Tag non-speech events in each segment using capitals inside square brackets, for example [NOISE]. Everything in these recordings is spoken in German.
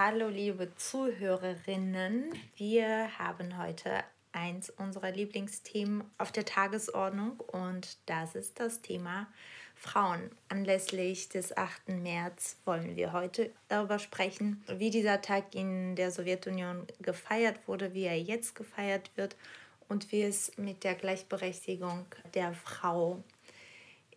Hallo liebe Zuhörerinnen, wir haben heute eins unserer Lieblingsthemen auf der Tagesordnung und das ist das Thema Frauen. Anlässlich des 8. März wollen wir heute darüber sprechen, wie dieser Tag in der Sowjetunion gefeiert wurde, wie er jetzt gefeiert wird und wie es mit der Gleichberechtigung der Frau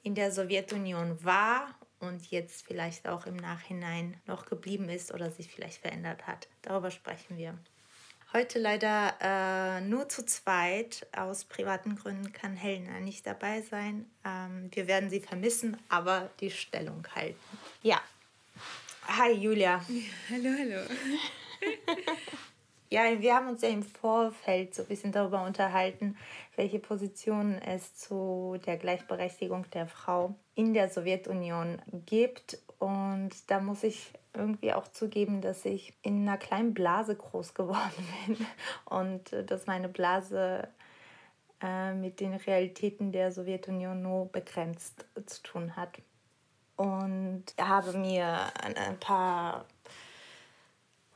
in der Sowjetunion war und jetzt vielleicht auch im Nachhinein noch geblieben ist oder sich vielleicht verändert hat. Darüber sprechen wir. Heute leider äh, nur zu zweit. Aus privaten Gründen kann Helena nicht dabei sein. Ähm, wir werden sie vermissen, aber die Stellung halten. Ja. Hi Julia. [LAUGHS] Hallo, hallo. [LAUGHS] Ja, wir haben uns ja im Vorfeld so ein bisschen darüber unterhalten, welche Positionen es zu der Gleichberechtigung der Frau in der Sowjetunion gibt. Und da muss ich irgendwie auch zugeben, dass ich in einer kleinen Blase groß [LAUGHS] geworden bin und äh, dass meine Blase äh, mit den Realitäten der Sowjetunion nur begrenzt zu tun hat. Und habe mir ein paar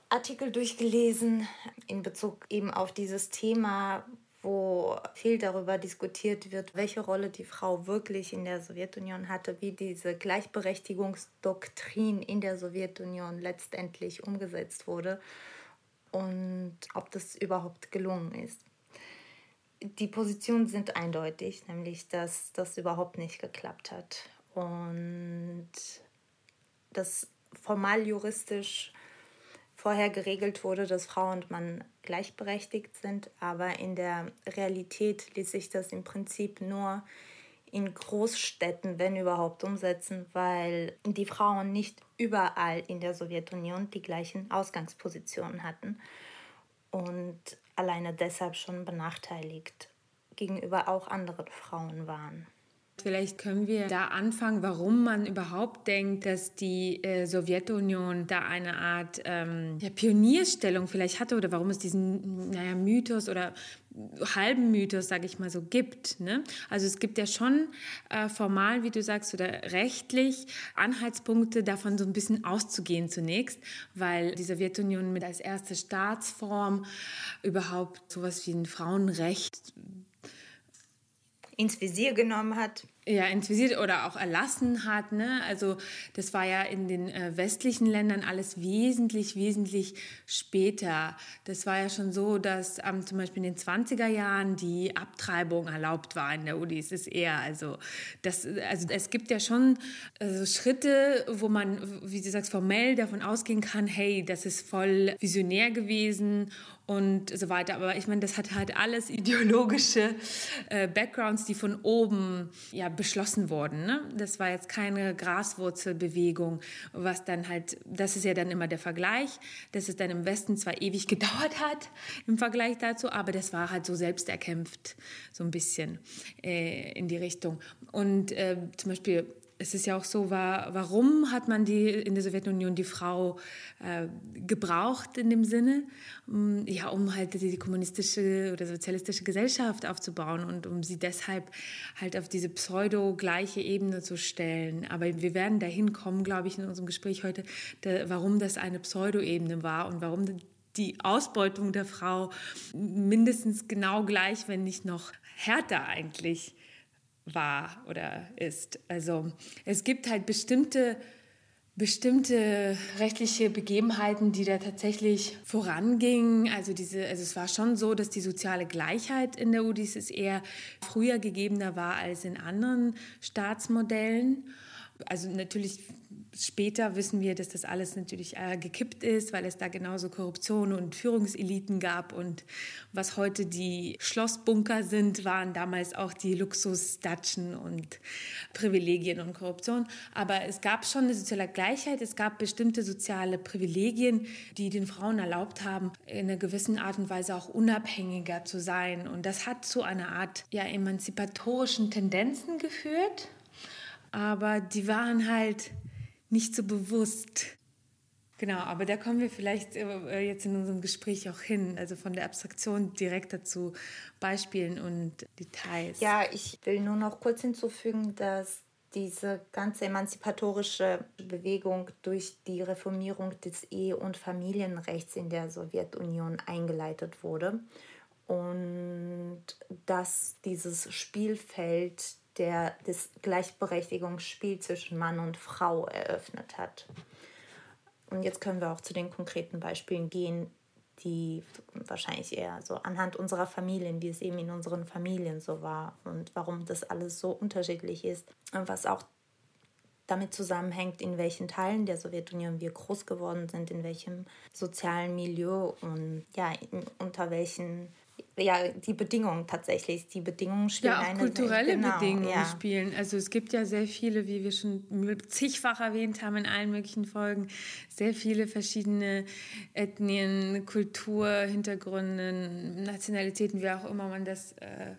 Artikel durchgelesen in Bezug eben auf dieses Thema, wo viel darüber diskutiert wird, welche Rolle die Frau wirklich in der Sowjetunion hatte, wie diese Gleichberechtigungsdoktrin in der Sowjetunion letztendlich umgesetzt wurde und ob das überhaupt gelungen ist. Die Positionen sind eindeutig, nämlich dass das überhaupt nicht geklappt hat und dass formal juristisch vorher geregelt wurde, dass Frau und Mann gleichberechtigt sind, aber in der Realität ließ sich das im Prinzip nur in Großstädten, wenn überhaupt, umsetzen, weil die Frauen nicht überall in der Sowjetunion die gleichen Ausgangspositionen hatten und alleine deshalb schon benachteiligt gegenüber auch anderen Frauen waren. Vielleicht können wir da anfangen, warum man überhaupt denkt, dass die äh, Sowjetunion da eine Art ähm, ja, Pionierstellung vielleicht hatte oder warum es diesen naja, Mythos oder halben Mythos, sage ich mal so, gibt. Ne? Also es gibt ja schon äh, formal, wie du sagst, oder rechtlich Anhaltspunkte davon so ein bisschen auszugehen zunächst, weil die Sowjetunion mit als erste Staatsform überhaupt sowas wie ein Frauenrecht ins Visier genommen hat. Ja, ins Visier oder auch erlassen hat. Ne? Also das war ja in den äh, westlichen Ländern alles wesentlich, wesentlich später. Das war ja schon so, dass ähm, zum Beispiel in den 20er Jahren die Abtreibung erlaubt war in der Uni. Es ist eher, also, das, also es gibt ja schon also Schritte, wo man, wie du sagst, formell davon ausgehen kann, hey, das ist voll visionär gewesen und so weiter. Aber ich meine, das hat halt alles ideologische äh, Backgrounds, die von oben ja beschlossen wurden. Ne? Das war jetzt keine Graswurzelbewegung, was dann halt, das ist ja dann immer der Vergleich, dass es dann im Westen zwar ewig [LAUGHS] gedauert hat im Vergleich dazu, aber das war halt so selbst erkämpft, so ein bisschen äh, in die Richtung. Und äh, zum Beispiel es ist ja auch so, war, warum hat man die in der Sowjetunion die Frau äh, gebraucht in dem Sinne? Um, ja, um halt die, die, kommunistische oder sozialistische Gesellschaft aufzubauen und um sie deshalb halt auf diese pseudo-gleiche Ebene zu stellen. Aber wir werden dahin kommen, glaube ich, in unserem Gespräch heute, da, warum das eine Pseudo-Ebene war und warum die Ausbeutung der Frau mindestens genau gleich, wenn nicht noch härter eigentlich war oder ist. Also es gibt halt bestimmte bestimmte rechtliche Begebenheiten, die da tatsächlich vorangingen. Also diese, also es war schon so, dass die soziale Gleichheit in der UdSSR eher früher gegebener war als in anderen Staatsmodellen. Also natürlich Später wissen wir, dass das alles natürlich äh, gekippt ist, weil es da genauso Korruption und Führungseliten gab. Und was heute die Schlossbunker sind, waren damals auch die Luxusdatschen und Privilegien und Korruption. Aber es gab schon eine soziale Gleichheit, es gab bestimmte soziale Privilegien, die den Frauen erlaubt haben, in einer gewissen Art und Weise auch unabhängiger zu sein. Und das hat zu einer Art ja, emanzipatorischen Tendenzen geführt. Aber die waren halt nicht so bewusst. Genau, aber da kommen wir vielleicht äh, jetzt in unserem Gespräch auch hin, also von der Abstraktion direkt dazu Beispielen und Details. Ja, ich will nur noch kurz hinzufügen, dass diese ganze emanzipatorische Bewegung durch die Reformierung des Ehe- und Familienrechts in der Sowjetunion eingeleitet wurde und dass dieses Spielfeld der das Gleichberechtigungsspiel zwischen Mann und Frau eröffnet hat. Und jetzt können wir auch zu den konkreten Beispielen gehen, die wahrscheinlich eher so anhand unserer Familien, wie es eben in unseren Familien so war und warum das alles so unterschiedlich ist. Und was auch damit zusammenhängt, in welchen Teilen der Sowjetunion wir groß geworden sind, in welchem sozialen Milieu und ja, in, unter welchen ja, die Bedingungen tatsächlich. Die Bedingungen spielen ja, auch eine kulturelle genau, Bedingungen ja. spielen. Also es gibt ja sehr viele, wie wir schon zigfach erwähnt haben in allen möglichen Folgen, sehr viele verschiedene Ethnien, Kultur, Hintergründe, Nationalitäten, wie auch immer man das äh,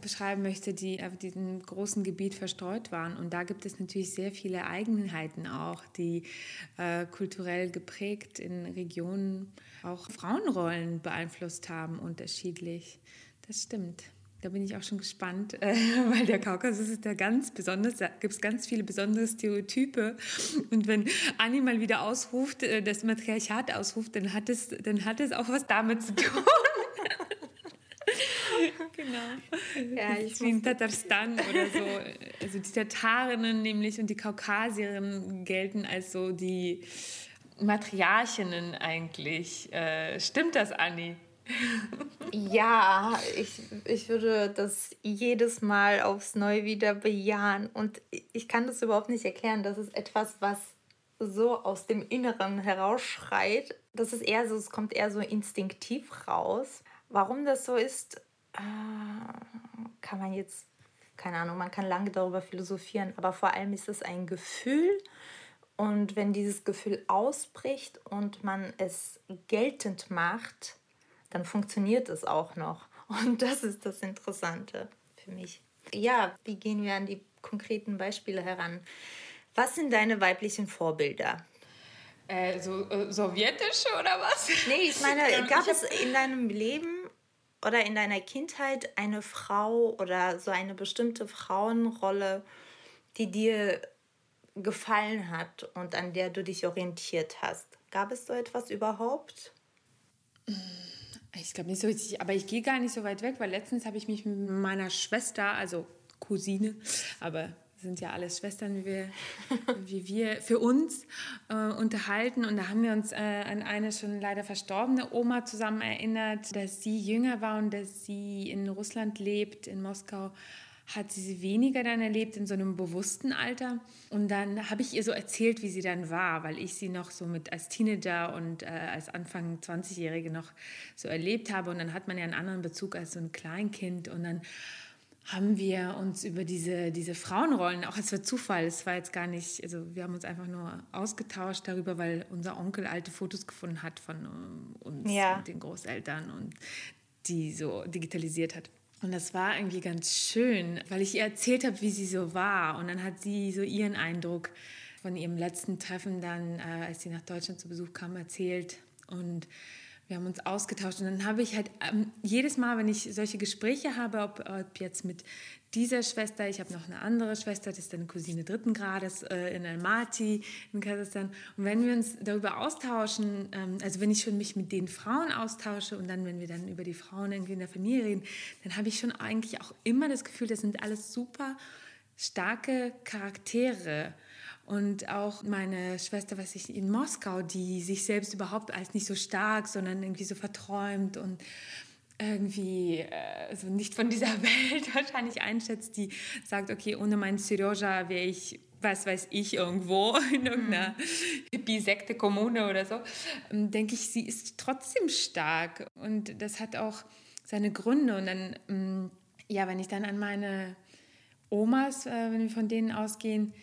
beschreiben möchte, die auf diesem großen Gebiet verstreut waren. Und da gibt es natürlich sehr viele Eigenheiten auch, die äh, kulturell geprägt in Regionen auch Frauenrollen beeinflusst haben, unterschiedlich. Das stimmt. Da bin ich auch schon gespannt, äh, [LAUGHS] weil der Kaukasus ist ja ganz besonders, da gibt es ganz viele besondere Stereotype. Und wenn Anni mal wieder ausruft, äh, das Matriarchat ausruft, dann hat, es, dann hat es auch was damit zu tun. [LAUGHS] [LAUGHS] genau. Ja, ich wie in Tatarstan oder so. Also die Tatarinnen nämlich und die Kaukasierinnen gelten als so die Matriarchinnen eigentlich. Äh, stimmt das, Anni? ja, ich, ich würde das jedes Mal aufs Neue wieder bejahen. Und ich kann das überhaupt nicht erklären. Das ist etwas, was so aus dem Inneren herausschreit. Das ist eher so, es kommt eher so instinktiv raus. Warum das so ist, kann man jetzt, keine Ahnung, man kann lange darüber philosophieren, aber vor allem ist es ein Gefühl. Und wenn dieses Gefühl ausbricht und man es geltend macht, dann funktioniert es auch noch. [LAUGHS] Und das ist das Interessante für mich. Ja, wie gehen wir an die konkreten Beispiele heran? Was sind deine weiblichen Vorbilder? Äh, so äh, sowjetische oder was? Nee, ich meine, [LAUGHS] gab es in deinem Leben oder in deiner Kindheit eine Frau oder so eine bestimmte Frauenrolle, die dir gefallen hat und an der du dich orientiert hast? Gab es so etwas überhaupt? Ich glaube nicht so richtig, aber ich gehe gar nicht so weit weg, weil letztens habe ich mich mit meiner Schwester, also Cousine, aber sind ja alles Schwestern wie wir, wie wir für uns äh, unterhalten. Und da haben wir uns äh, an eine schon leider verstorbene Oma zusammen erinnert, dass sie jünger war und dass sie in Russland lebt, in Moskau hat sie sie weniger dann erlebt in so einem bewussten Alter. Und dann habe ich ihr so erzählt, wie sie dann war, weil ich sie noch so mit als Teenager und äh, als Anfang 20-Jährige noch so erlebt habe. Und dann hat man ja einen anderen Bezug als so ein Kleinkind. Und dann haben wir uns über diese, diese Frauenrollen, auch als für Zufall, es war jetzt gar nicht, also wir haben uns einfach nur ausgetauscht darüber, weil unser Onkel alte Fotos gefunden hat von uns ja. und den Großeltern und die so digitalisiert hat. Und das war irgendwie ganz schön, weil ich ihr erzählt habe, wie sie so war. Und dann hat sie so ihren Eindruck von ihrem letzten Treffen dann, äh, als sie nach Deutschland zu Besuch kam, erzählt. Und wir haben uns ausgetauscht. Und dann habe ich halt ähm, jedes Mal, wenn ich solche Gespräche habe, ob, ob jetzt mit dieser Schwester, ich habe noch eine andere Schwester, das ist eine Cousine dritten Grades äh, in Almaty in Kasachstan. Und wenn wir uns darüber austauschen, ähm, also wenn ich schon mich mit den Frauen austausche und dann, wenn wir dann über die Frauen irgendwie in der Familie reden, dann habe ich schon eigentlich auch immer das Gefühl, das sind alles super starke Charaktere. Und auch meine Schwester, was ich in Moskau, die sich selbst überhaupt als nicht so stark, sondern irgendwie so verträumt und irgendwie äh, also nicht von dieser [LAUGHS] Welt wahrscheinlich einschätzt, die sagt, okay, ohne meinen Serioja wäre ich was weiß ich, irgendwo [LAUGHS] in irgendeiner Hippie-Sekte-Kommune oder so, ähm, denke ich, sie ist trotzdem stark. Und das hat auch seine Gründe. Und dann, ähm, ja, wenn ich dann an meine Omas, äh, wenn wir von denen ausgehen,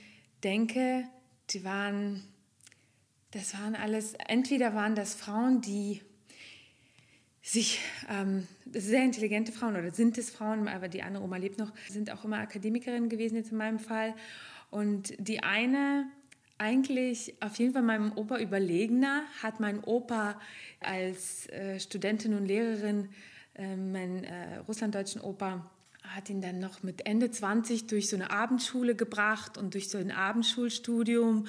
denke, die waren, das waren alles, entweder waren das Frauen, die sich ähm, sehr intelligente Frauen oder sind es Frauen, aber die andere Oma lebt noch, sind auch immer Akademikerinnen gewesen jetzt in meinem Fall. Und die eine eigentlich auf jeden Fall meinem Opa überlegener, hat mein Opa als äh, Studentin und Lehrerin, äh, mein äh, russlanddeutschen Opa, hat ihn dann noch mit Ende 20 durch so eine Abendschule gebracht und durch so ein Abendschulstudium.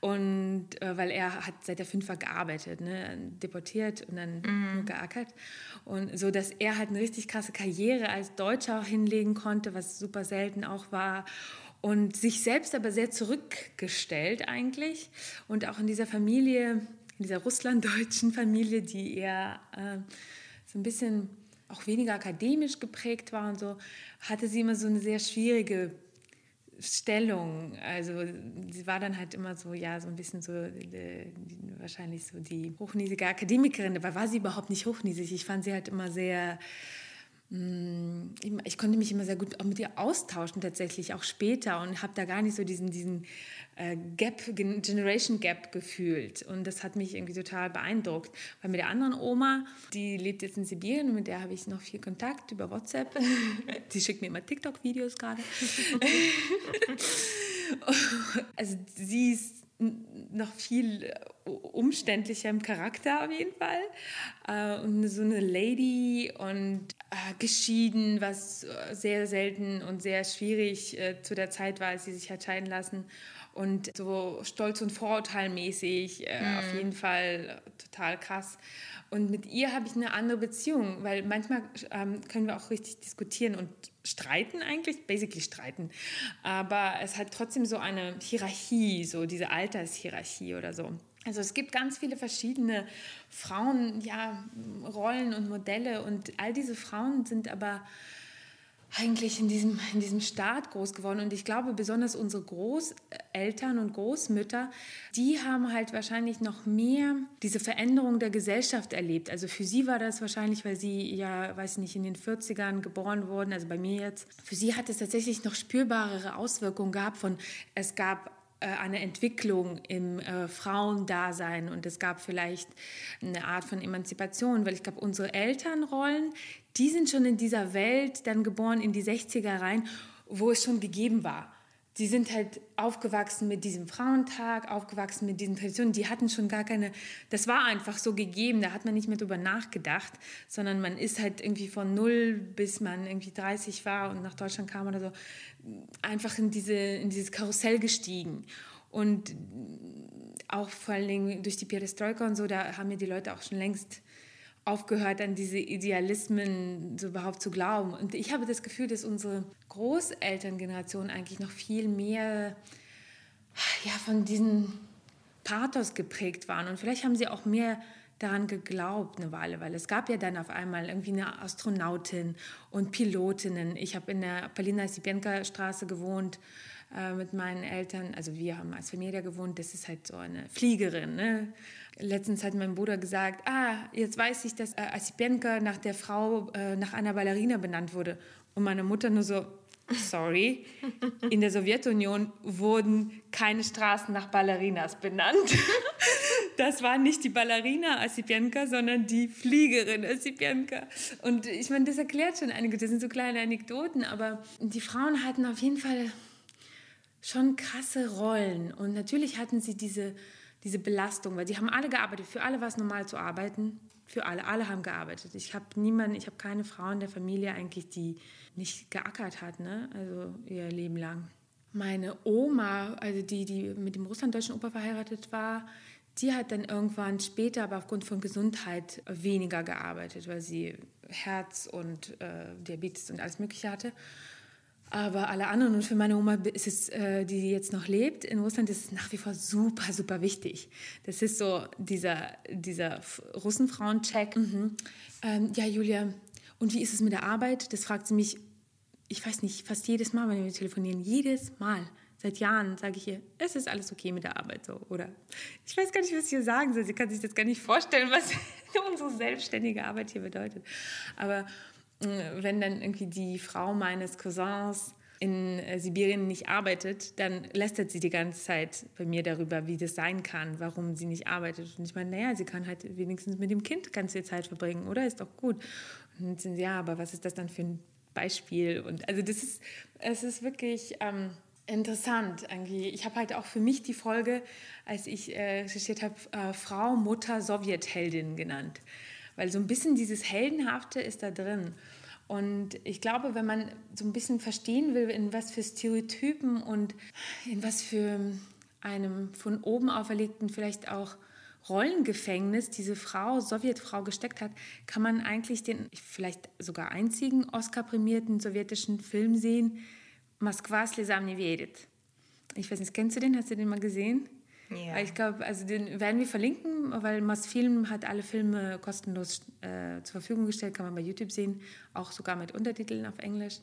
Und äh, weil er hat seit der fünf war gearbeitet, ne, deportiert und dann mhm. geackert. Und so, dass er halt eine richtig krasse Karriere als Deutscher hinlegen konnte, was super selten auch war. Und sich selbst aber sehr zurückgestellt eigentlich. Und auch in dieser Familie, in dieser russlanddeutschen Familie, die eher äh, so ein bisschen auch weniger akademisch geprägt war und so, hatte sie immer so eine sehr schwierige Stellung. Also sie war dann halt immer so, ja, so ein bisschen so die, wahrscheinlich so die hochnäsige Akademikerin, aber war sie überhaupt nicht hochnäsig. Ich fand sie halt immer sehr ich konnte mich immer sehr gut auch mit ihr austauschen tatsächlich, auch später und habe da gar nicht so diesen, diesen äh, Gap, Generation Gap gefühlt. Und das hat mich irgendwie total beeindruckt, weil mit der anderen Oma, die lebt jetzt in Sibirien und mit der habe ich noch viel Kontakt über WhatsApp, [LAUGHS] die schickt mir immer TikTok-Videos gerade. [LAUGHS] also sie ist noch viel äh, umständlicher im Charakter auf jeden Fall. Äh, und so eine Lady und äh, geschieden, was sehr selten und sehr schwierig zu der Zeit war, als sie sich hat scheiden lassen. Und so stolz und vorurteilmäßig, mhm. auf jeden Fall total krass. Und mit ihr habe ich eine andere Beziehung, weil manchmal ähm, können wir auch richtig diskutieren und streiten eigentlich, basically streiten. Aber es hat trotzdem so eine Hierarchie, so diese Altershierarchie oder so. Also es gibt ganz viele verschiedene Frauen, ja, Rollen und Modelle und all diese Frauen sind aber eigentlich in diesem, in diesem Staat groß geworden. Und ich glaube, besonders unsere Großeltern und Großmütter, die haben halt wahrscheinlich noch mehr diese Veränderung der Gesellschaft erlebt. Also für sie war das wahrscheinlich, weil sie ja, weiß ich nicht, in den 40ern geboren wurden, also bei mir jetzt. Für sie hat es tatsächlich noch spürbarere Auswirkungen gehabt von, es gab eine Entwicklung im äh, Frauendasein und es gab vielleicht eine Art von Emanzipation, weil ich glaube, unsere Elternrollen, die sind schon in dieser Welt dann geboren in die 60er rein, wo es schon gegeben war. Sie sind halt aufgewachsen mit diesem Frauentag, aufgewachsen mit diesen Traditionen. Die hatten schon gar keine, das war einfach so gegeben, da hat man nicht mehr drüber nachgedacht, sondern man ist halt irgendwie von null bis man irgendwie 30 war und nach Deutschland kam oder so, einfach in, diese, in dieses Karussell gestiegen. Und auch vor allen Dingen durch die Perestroika und so, da haben mir die Leute auch schon längst aufgehört, an diese Idealismen so überhaupt zu glauben. Und ich habe das Gefühl, dass unsere Großelterngeneration eigentlich noch viel mehr ja, von diesem Pathos geprägt waren. Und vielleicht haben sie auch mehr daran geglaubt eine Weile, weil es gab ja dann auf einmal irgendwie eine Astronautin und Pilotinnen. Ich habe in der Palina Sipenka Straße gewohnt äh, mit meinen Eltern. Also wir haben als Familie gewohnt. Das ist halt so eine Fliegerin. Ne? Letztens hat mein Bruder gesagt, ah, jetzt weiß ich, dass äh, Asipenka nach der Frau, äh, nach einer Ballerina benannt wurde. Und meine Mutter nur so, sorry, in der Sowjetunion wurden keine Straßen nach Ballerinas benannt. [LAUGHS] Das war nicht die Ballerina Asipenka, sondern die Fliegerin Asipenka. Und ich meine, das erklärt schon einige, das sind so kleine Anekdoten, aber die Frauen hatten auf jeden Fall schon krasse Rollen. Und natürlich hatten sie diese diese Belastung, weil die haben alle gearbeitet. Für alle war es normal zu arbeiten. Für alle, alle haben gearbeitet. Ich habe niemanden, ich habe keine Frau in der Familie eigentlich, die nicht geackert hat, ne? also ihr Leben lang. Meine Oma, also die, die mit dem russlanddeutschen Opa verheiratet war, die hat dann irgendwann später, aber aufgrund von Gesundheit, weniger gearbeitet, weil sie Herz und äh, Diabetes und alles Mögliche hatte. Aber alle anderen und für meine Oma ist es, äh, die jetzt noch lebt in Russland, ist es nach wie vor super, super wichtig. Das ist so dieser, dieser Russenfrauen-Check. Mhm. Ähm, ja, Julia, und wie ist es mit der Arbeit? Das fragt sie mich, ich weiß nicht, fast jedes Mal, wenn wir telefonieren. Jedes Mal. Seit Jahren sage ich ihr, es ist alles okay mit der Arbeit so. Oder ich weiß gar nicht, was ich hier sagen soll. Sie kann sich das gar nicht vorstellen, was [LAUGHS] unsere selbstständige Arbeit hier bedeutet. Aber wenn dann irgendwie die Frau meines Cousins in äh, Sibirien nicht arbeitet, dann lästert sie die ganze Zeit bei mir darüber, wie das sein kann, warum sie nicht arbeitet. Und ich meine, naja, sie kann halt wenigstens mit dem Kind ganz viel Zeit verbringen, oder? Ist doch gut. Und dann sind sie, ja, aber was ist das dann für ein Beispiel? Und also das ist, es ist wirklich ähm, interessant irgendwie. Ich habe halt auch für mich die Folge, als ich äh, recherchiert habe, äh, Frau, Mutter, Sowjetheldin genannt weil so ein bisschen dieses Heldenhafte ist da drin. Und ich glaube, wenn man so ein bisschen verstehen will, in was für Stereotypen und in was für einem von oben auferlegten vielleicht auch Rollengefängnis diese Frau, Sowjetfrau gesteckt hat, kann man eigentlich den vielleicht sogar einzigen Oscar-prämierten sowjetischen Film sehen, Moskwa Slezam Nevedet. Ich weiß nicht, kennst du den? Hast du den mal gesehen? Ja. Ich glaube, also den werden wir verlinken, weil Mosfilm hat alle Filme kostenlos äh, zur Verfügung gestellt, kann man bei YouTube sehen, auch sogar mit Untertiteln auf Englisch.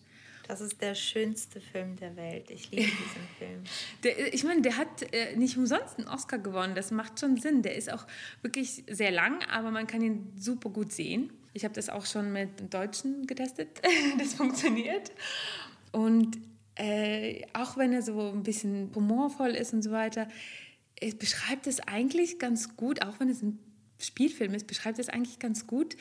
Das ist der schönste Film der Welt. Ich liebe [LAUGHS] diesen Film. Der, ich meine, der hat äh, nicht umsonst einen Oscar gewonnen. Das macht schon Sinn. Der ist auch wirklich sehr lang, aber man kann ihn super gut sehen. Ich habe das auch schon mit Deutschen getestet. [LAUGHS] das funktioniert. Und äh, auch wenn er so ein bisschen humorvoll ist und so weiter, es beschreibt es eigentlich ganz gut, auch wenn es ein Spielfilm ist, beschreibt es eigentlich ganz gut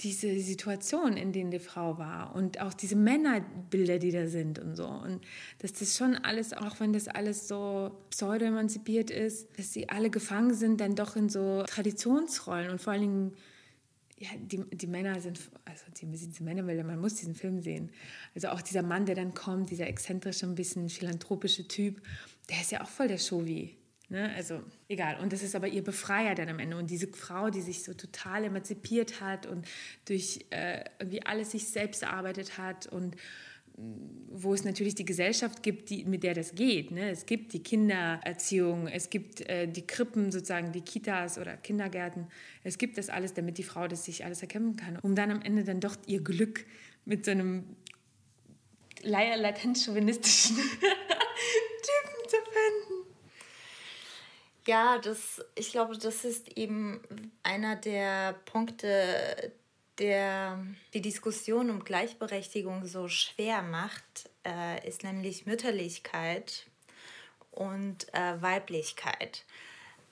diese Situation, in denen die Frau war und auch diese Männerbilder, die da sind und so. Und dass das schon alles, auch wenn das alles so pseudo-emanzipiert ist, dass sie alle gefangen sind, dann doch in so Traditionsrollen und vor allen Dingen ja, die, die Männer sind, also die, diese Männerbilder, man muss diesen Film sehen. Also auch dieser Mann, der dann kommt, dieser exzentrische, ein bisschen philanthropische Typ, der ist ja auch voll der Showy. Ne? Also egal. Und das ist aber ihr Befreier dann am Ende. Und diese Frau, die sich so total emanzipiert hat und durch äh, irgendwie alles sich selbst erarbeitet hat und mm, wo es natürlich die Gesellschaft gibt, die, mit der das geht. Ne? Es gibt die Kindererziehung, es gibt äh, die Krippen, sozusagen die Kitas oder Kindergärten. Es gibt das alles, damit die Frau das sich alles erkämpfen kann, um dann am Ende dann doch ihr Glück mit so einem leider latent chauvinistischen [LAUGHS] Typen zu finden. Ja, das, ich glaube, das ist eben einer der Punkte, der die Diskussion um Gleichberechtigung so schwer macht, äh, ist nämlich Mütterlichkeit und äh, Weiblichkeit.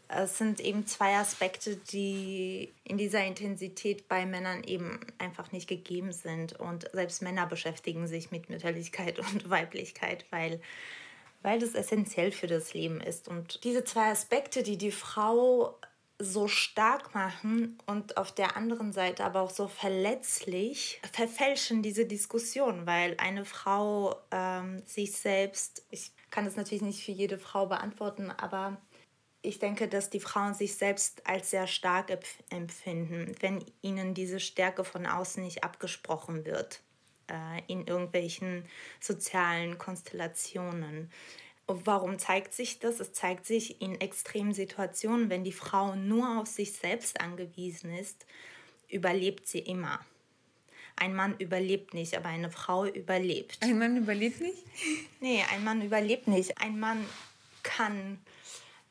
Es sind eben zwei Aspekte, die in dieser Intensität bei Männern eben einfach nicht gegeben sind. Und selbst Männer beschäftigen sich mit Mütterlichkeit und [LAUGHS] Weiblichkeit, weil weil das essentiell für das Leben ist. Und diese zwei Aspekte, die die Frau so stark machen und auf der anderen Seite aber auch so verletzlich, verfälschen diese Diskussion, weil eine Frau ähm, sich selbst, ich kann das natürlich nicht für jede Frau beantworten, aber ich denke, dass die Frauen sich selbst als sehr stark empfinden, wenn ihnen diese Stärke von außen nicht abgesprochen wird äh, in irgendwelchen sozialen Konstellationen. Warum zeigt sich das? Es zeigt sich in extremen Situationen, wenn die Frau nur auf sich selbst angewiesen ist, überlebt sie immer. Ein Mann überlebt nicht, aber eine Frau überlebt. Ein Mann überlebt nicht? Nee, ein Mann überlebt nicht. Ein Mann kann,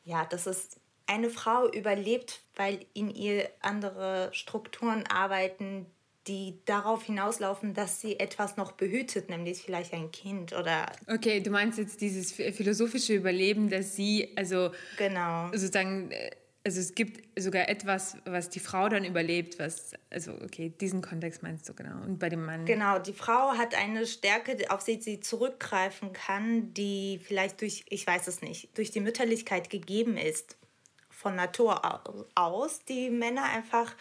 ja, das ist, eine Frau überlebt, weil in ihr andere Strukturen arbeiten, die darauf hinauslaufen, dass sie etwas noch behütet, nämlich vielleicht ein Kind oder. Okay, du meinst jetzt dieses philosophische Überleben, dass sie, also genau. sozusagen, äh, also es gibt sogar etwas, was die Frau dann überlebt, was, also okay, diesen Kontext meinst du genau. Und bei dem Mann. Genau, die Frau hat eine Stärke, auf die sie zurückgreifen kann, die vielleicht durch, ich weiß es nicht, durch die Mütterlichkeit gegeben ist. Von Natur aus, die Männer einfach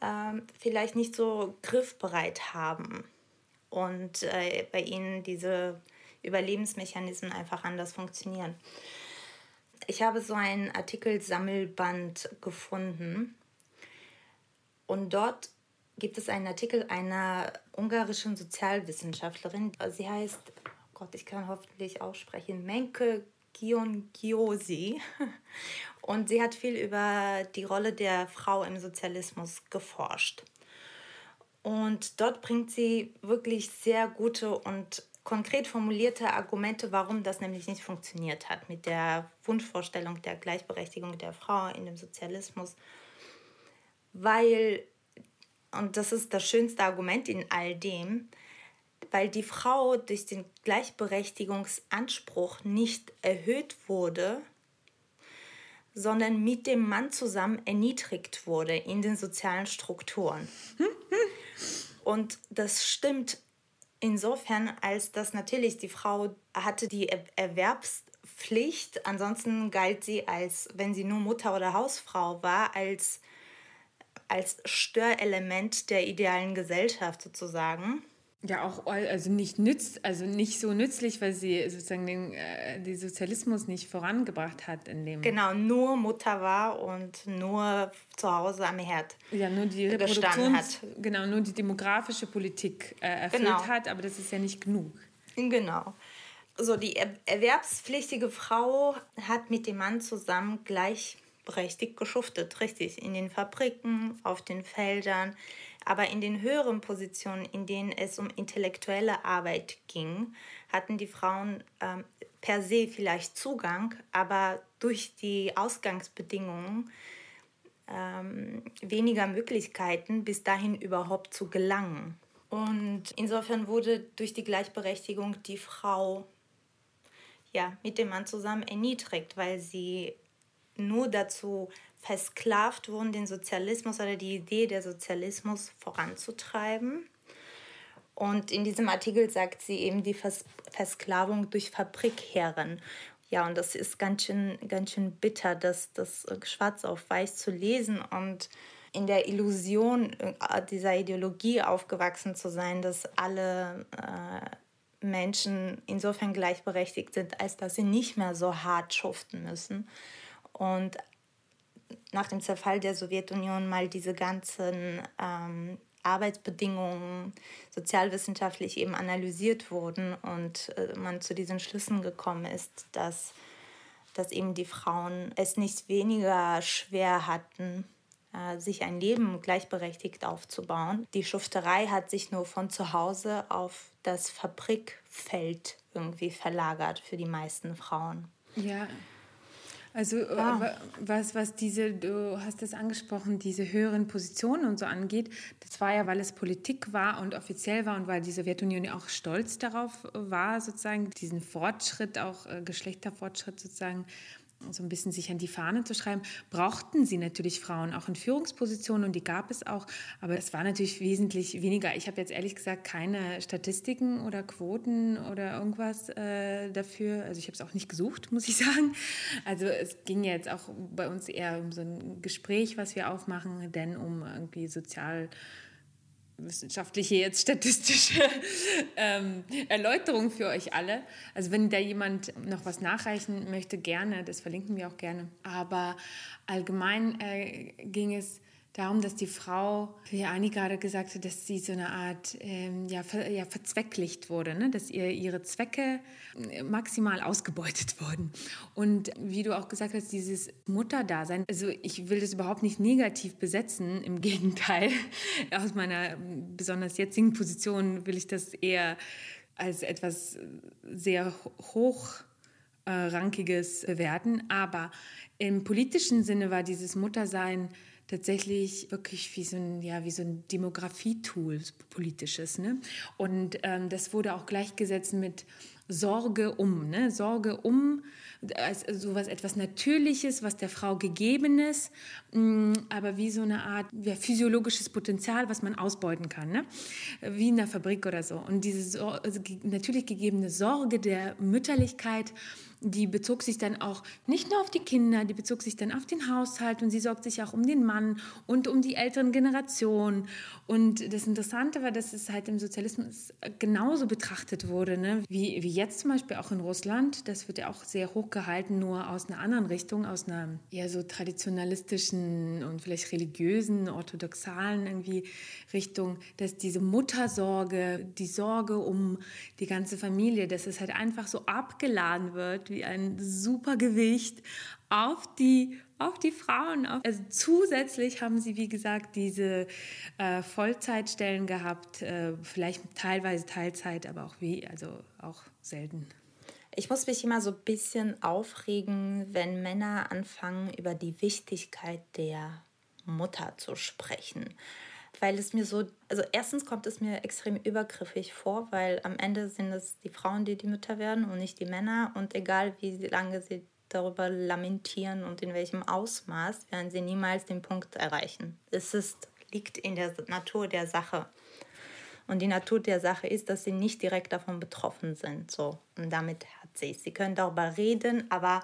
ähm, vielleicht nicht so griffbereit haben und äh, bei ihnen diese Überlebensmechanismen einfach anders funktionieren. Ich habe so ein Artikelsammelband gefunden und dort gibt es einen Artikel einer ungarischen Sozialwissenschaftlerin. Sie heißt, oh Gott, ich kann hoffentlich aussprechen, Menke Giongiosi. Und sie hat viel über die Rolle der Frau im Sozialismus geforscht. Und dort bringt sie wirklich sehr gute und konkret formulierte Argumente, warum das nämlich nicht funktioniert hat mit der Wunschvorstellung der Gleichberechtigung der Frau in dem Sozialismus. Weil, und das ist das schönste Argument in all dem, weil die Frau durch den Gleichberechtigungsanspruch nicht erhöht wurde, sondern mit dem Mann zusammen erniedrigt wurde in den sozialen Strukturen. Und das stimmt insofern, als dass natürlich die Frau hatte die Erwerbspflicht, ansonsten galt sie als, wenn sie nur Mutter oder Hausfrau war, als, als Störelement der idealen Gesellschaft sozusagen. Ja, auch also nicht nützt, also nicht so nützlich, weil sie sozusagen den, äh, den Sozialismus nicht vorangebracht hat in dem. Genau, nur Mutter war und nur zu Hause am Herd. Ja, nur die Reproduktion hat. Genau, nur die demografische Politik äh, erfüllt genau. hat, aber das ist ja nicht genug. Genau. So, die er erwerbspflichtige Frau hat mit dem Mann zusammen gleichberechtigt geschuftet, richtig, in den Fabriken, auf den Feldern aber in den höheren Positionen, in denen es um intellektuelle Arbeit ging, hatten die Frauen ähm, per se vielleicht Zugang, aber durch die Ausgangsbedingungen ähm, weniger Möglichkeiten, bis dahin überhaupt zu gelangen. Und insofern wurde durch die Gleichberechtigung die Frau ja, mit dem Mann zusammen erniedrigt, weil sie nur dazu versklavt wurden, den Sozialismus oder die Idee der Sozialismus voranzutreiben. Und in diesem Artikel sagt sie eben die Vers Versklavung durch Fabrikherren. Ja, und das ist ganz schön, ganz schön bitter, das, das schwarz auf weiß zu lesen und in der Illusion äh, dieser Ideologie aufgewachsen zu sein, dass alle äh, Menschen insofern gleichberechtigt sind, als dass sie nicht mehr so hart schuften müssen. Und nach dem Zerfall der Sowjetunion mal diese ganzen ähm, Arbeitsbedingungen sozialwissenschaftlich eben analysiert wurden und äh, man zu diesen Schlüssen gekommen ist, dass, dass eben die Frauen es nicht weniger schwer hatten, äh, sich ein Leben gleichberechtigt aufzubauen. Die Schufterei hat sich nur von zu Hause auf das Fabrikfeld irgendwie verlagert für die meisten Frauen. Ja, also äh, ja. was, was diese, du hast es angesprochen, diese höheren Positionen und so angeht, das war ja, weil es Politik war und offiziell war und weil die Sowjetunion ja auch stolz darauf war, sozusagen diesen Fortschritt, auch äh, Geschlechterfortschritt sozusagen so ein bisschen sich an die Fahne zu schreiben, brauchten sie natürlich Frauen auch in Führungspositionen und die gab es auch, aber es war natürlich wesentlich weniger. Ich habe jetzt ehrlich gesagt keine Statistiken oder Quoten oder irgendwas äh, dafür. Also ich habe es auch nicht gesucht, muss ich [LAUGHS] sagen. Also es ging jetzt auch bei uns eher um so ein Gespräch, was wir aufmachen, denn um irgendwie sozial wissenschaftliche, jetzt statistische [LAUGHS] ähm, Erläuterung für euch alle. Also wenn da jemand noch was nachreichen möchte, gerne, das verlinken wir auch gerne. Aber allgemein äh, ging es darum, dass die Frau, wie Anni gerade gesagt hat, dass sie so eine Art ähm, ja, ver, ja, verzwecklicht wurde, ne? dass ihr ihre Zwecke äh, maximal ausgebeutet wurden. Und wie du auch gesagt hast, dieses Mutterdasein, also ich will das überhaupt nicht negativ besetzen, im [LAUGHS] Gegenteil. Aus meiner besonders jetzigen Position will ich das eher als etwas sehr hochrankiges bewerten. Aber im politischen Sinne war dieses Muttersein tatsächlich wirklich wie so ein, ja, wie so ein Demografietool, politisches. Ne? Und ähm, das wurde auch gleichgesetzt mit Sorge um, ne? Sorge um als sowas etwas Natürliches, was der Frau gegeben ist, mm, aber wie so eine Art ja, physiologisches Potenzial, was man ausbeuten kann, ne? wie in der Fabrik oder so. Und diese also natürlich gegebene Sorge der Mütterlichkeit die bezog sich dann auch nicht nur auf die Kinder, die bezog sich dann auf den Haushalt und sie sorgt sich auch um den Mann und um die älteren Generationen. Und das Interessante war, dass es halt im Sozialismus genauso betrachtet wurde, ne? wie, wie jetzt zum Beispiel auch in Russland. Das wird ja auch sehr hoch gehalten, nur aus einer anderen Richtung, aus einer eher so traditionalistischen und vielleicht religiösen, orthodoxalen irgendwie Richtung, dass diese Muttersorge, die Sorge um die ganze Familie, dass es halt einfach so abgeladen wird wie ein Supergewicht auf die auf die Frauen. Also zusätzlich haben sie, wie gesagt, diese äh, Vollzeitstellen gehabt, äh, vielleicht teilweise Teilzeit, aber auch wie, also auch selten. Ich muss mich immer so ein bisschen aufregen, wenn Männer anfangen, über die Wichtigkeit der Mutter zu sprechen. Weil es mir so, also erstens kommt es mir extrem übergriffig vor, weil am Ende sind es die Frauen, die die Mütter werden und nicht die Männer. Und egal wie lange sie darüber lamentieren und in welchem Ausmaß, werden sie niemals den Punkt erreichen. Es ist, liegt in der Natur der Sache. Und die Natur der Sache ist, dass sie nicht direkt davon betroffen sind. So. Und damit hat sie Sie können darüber reden, aber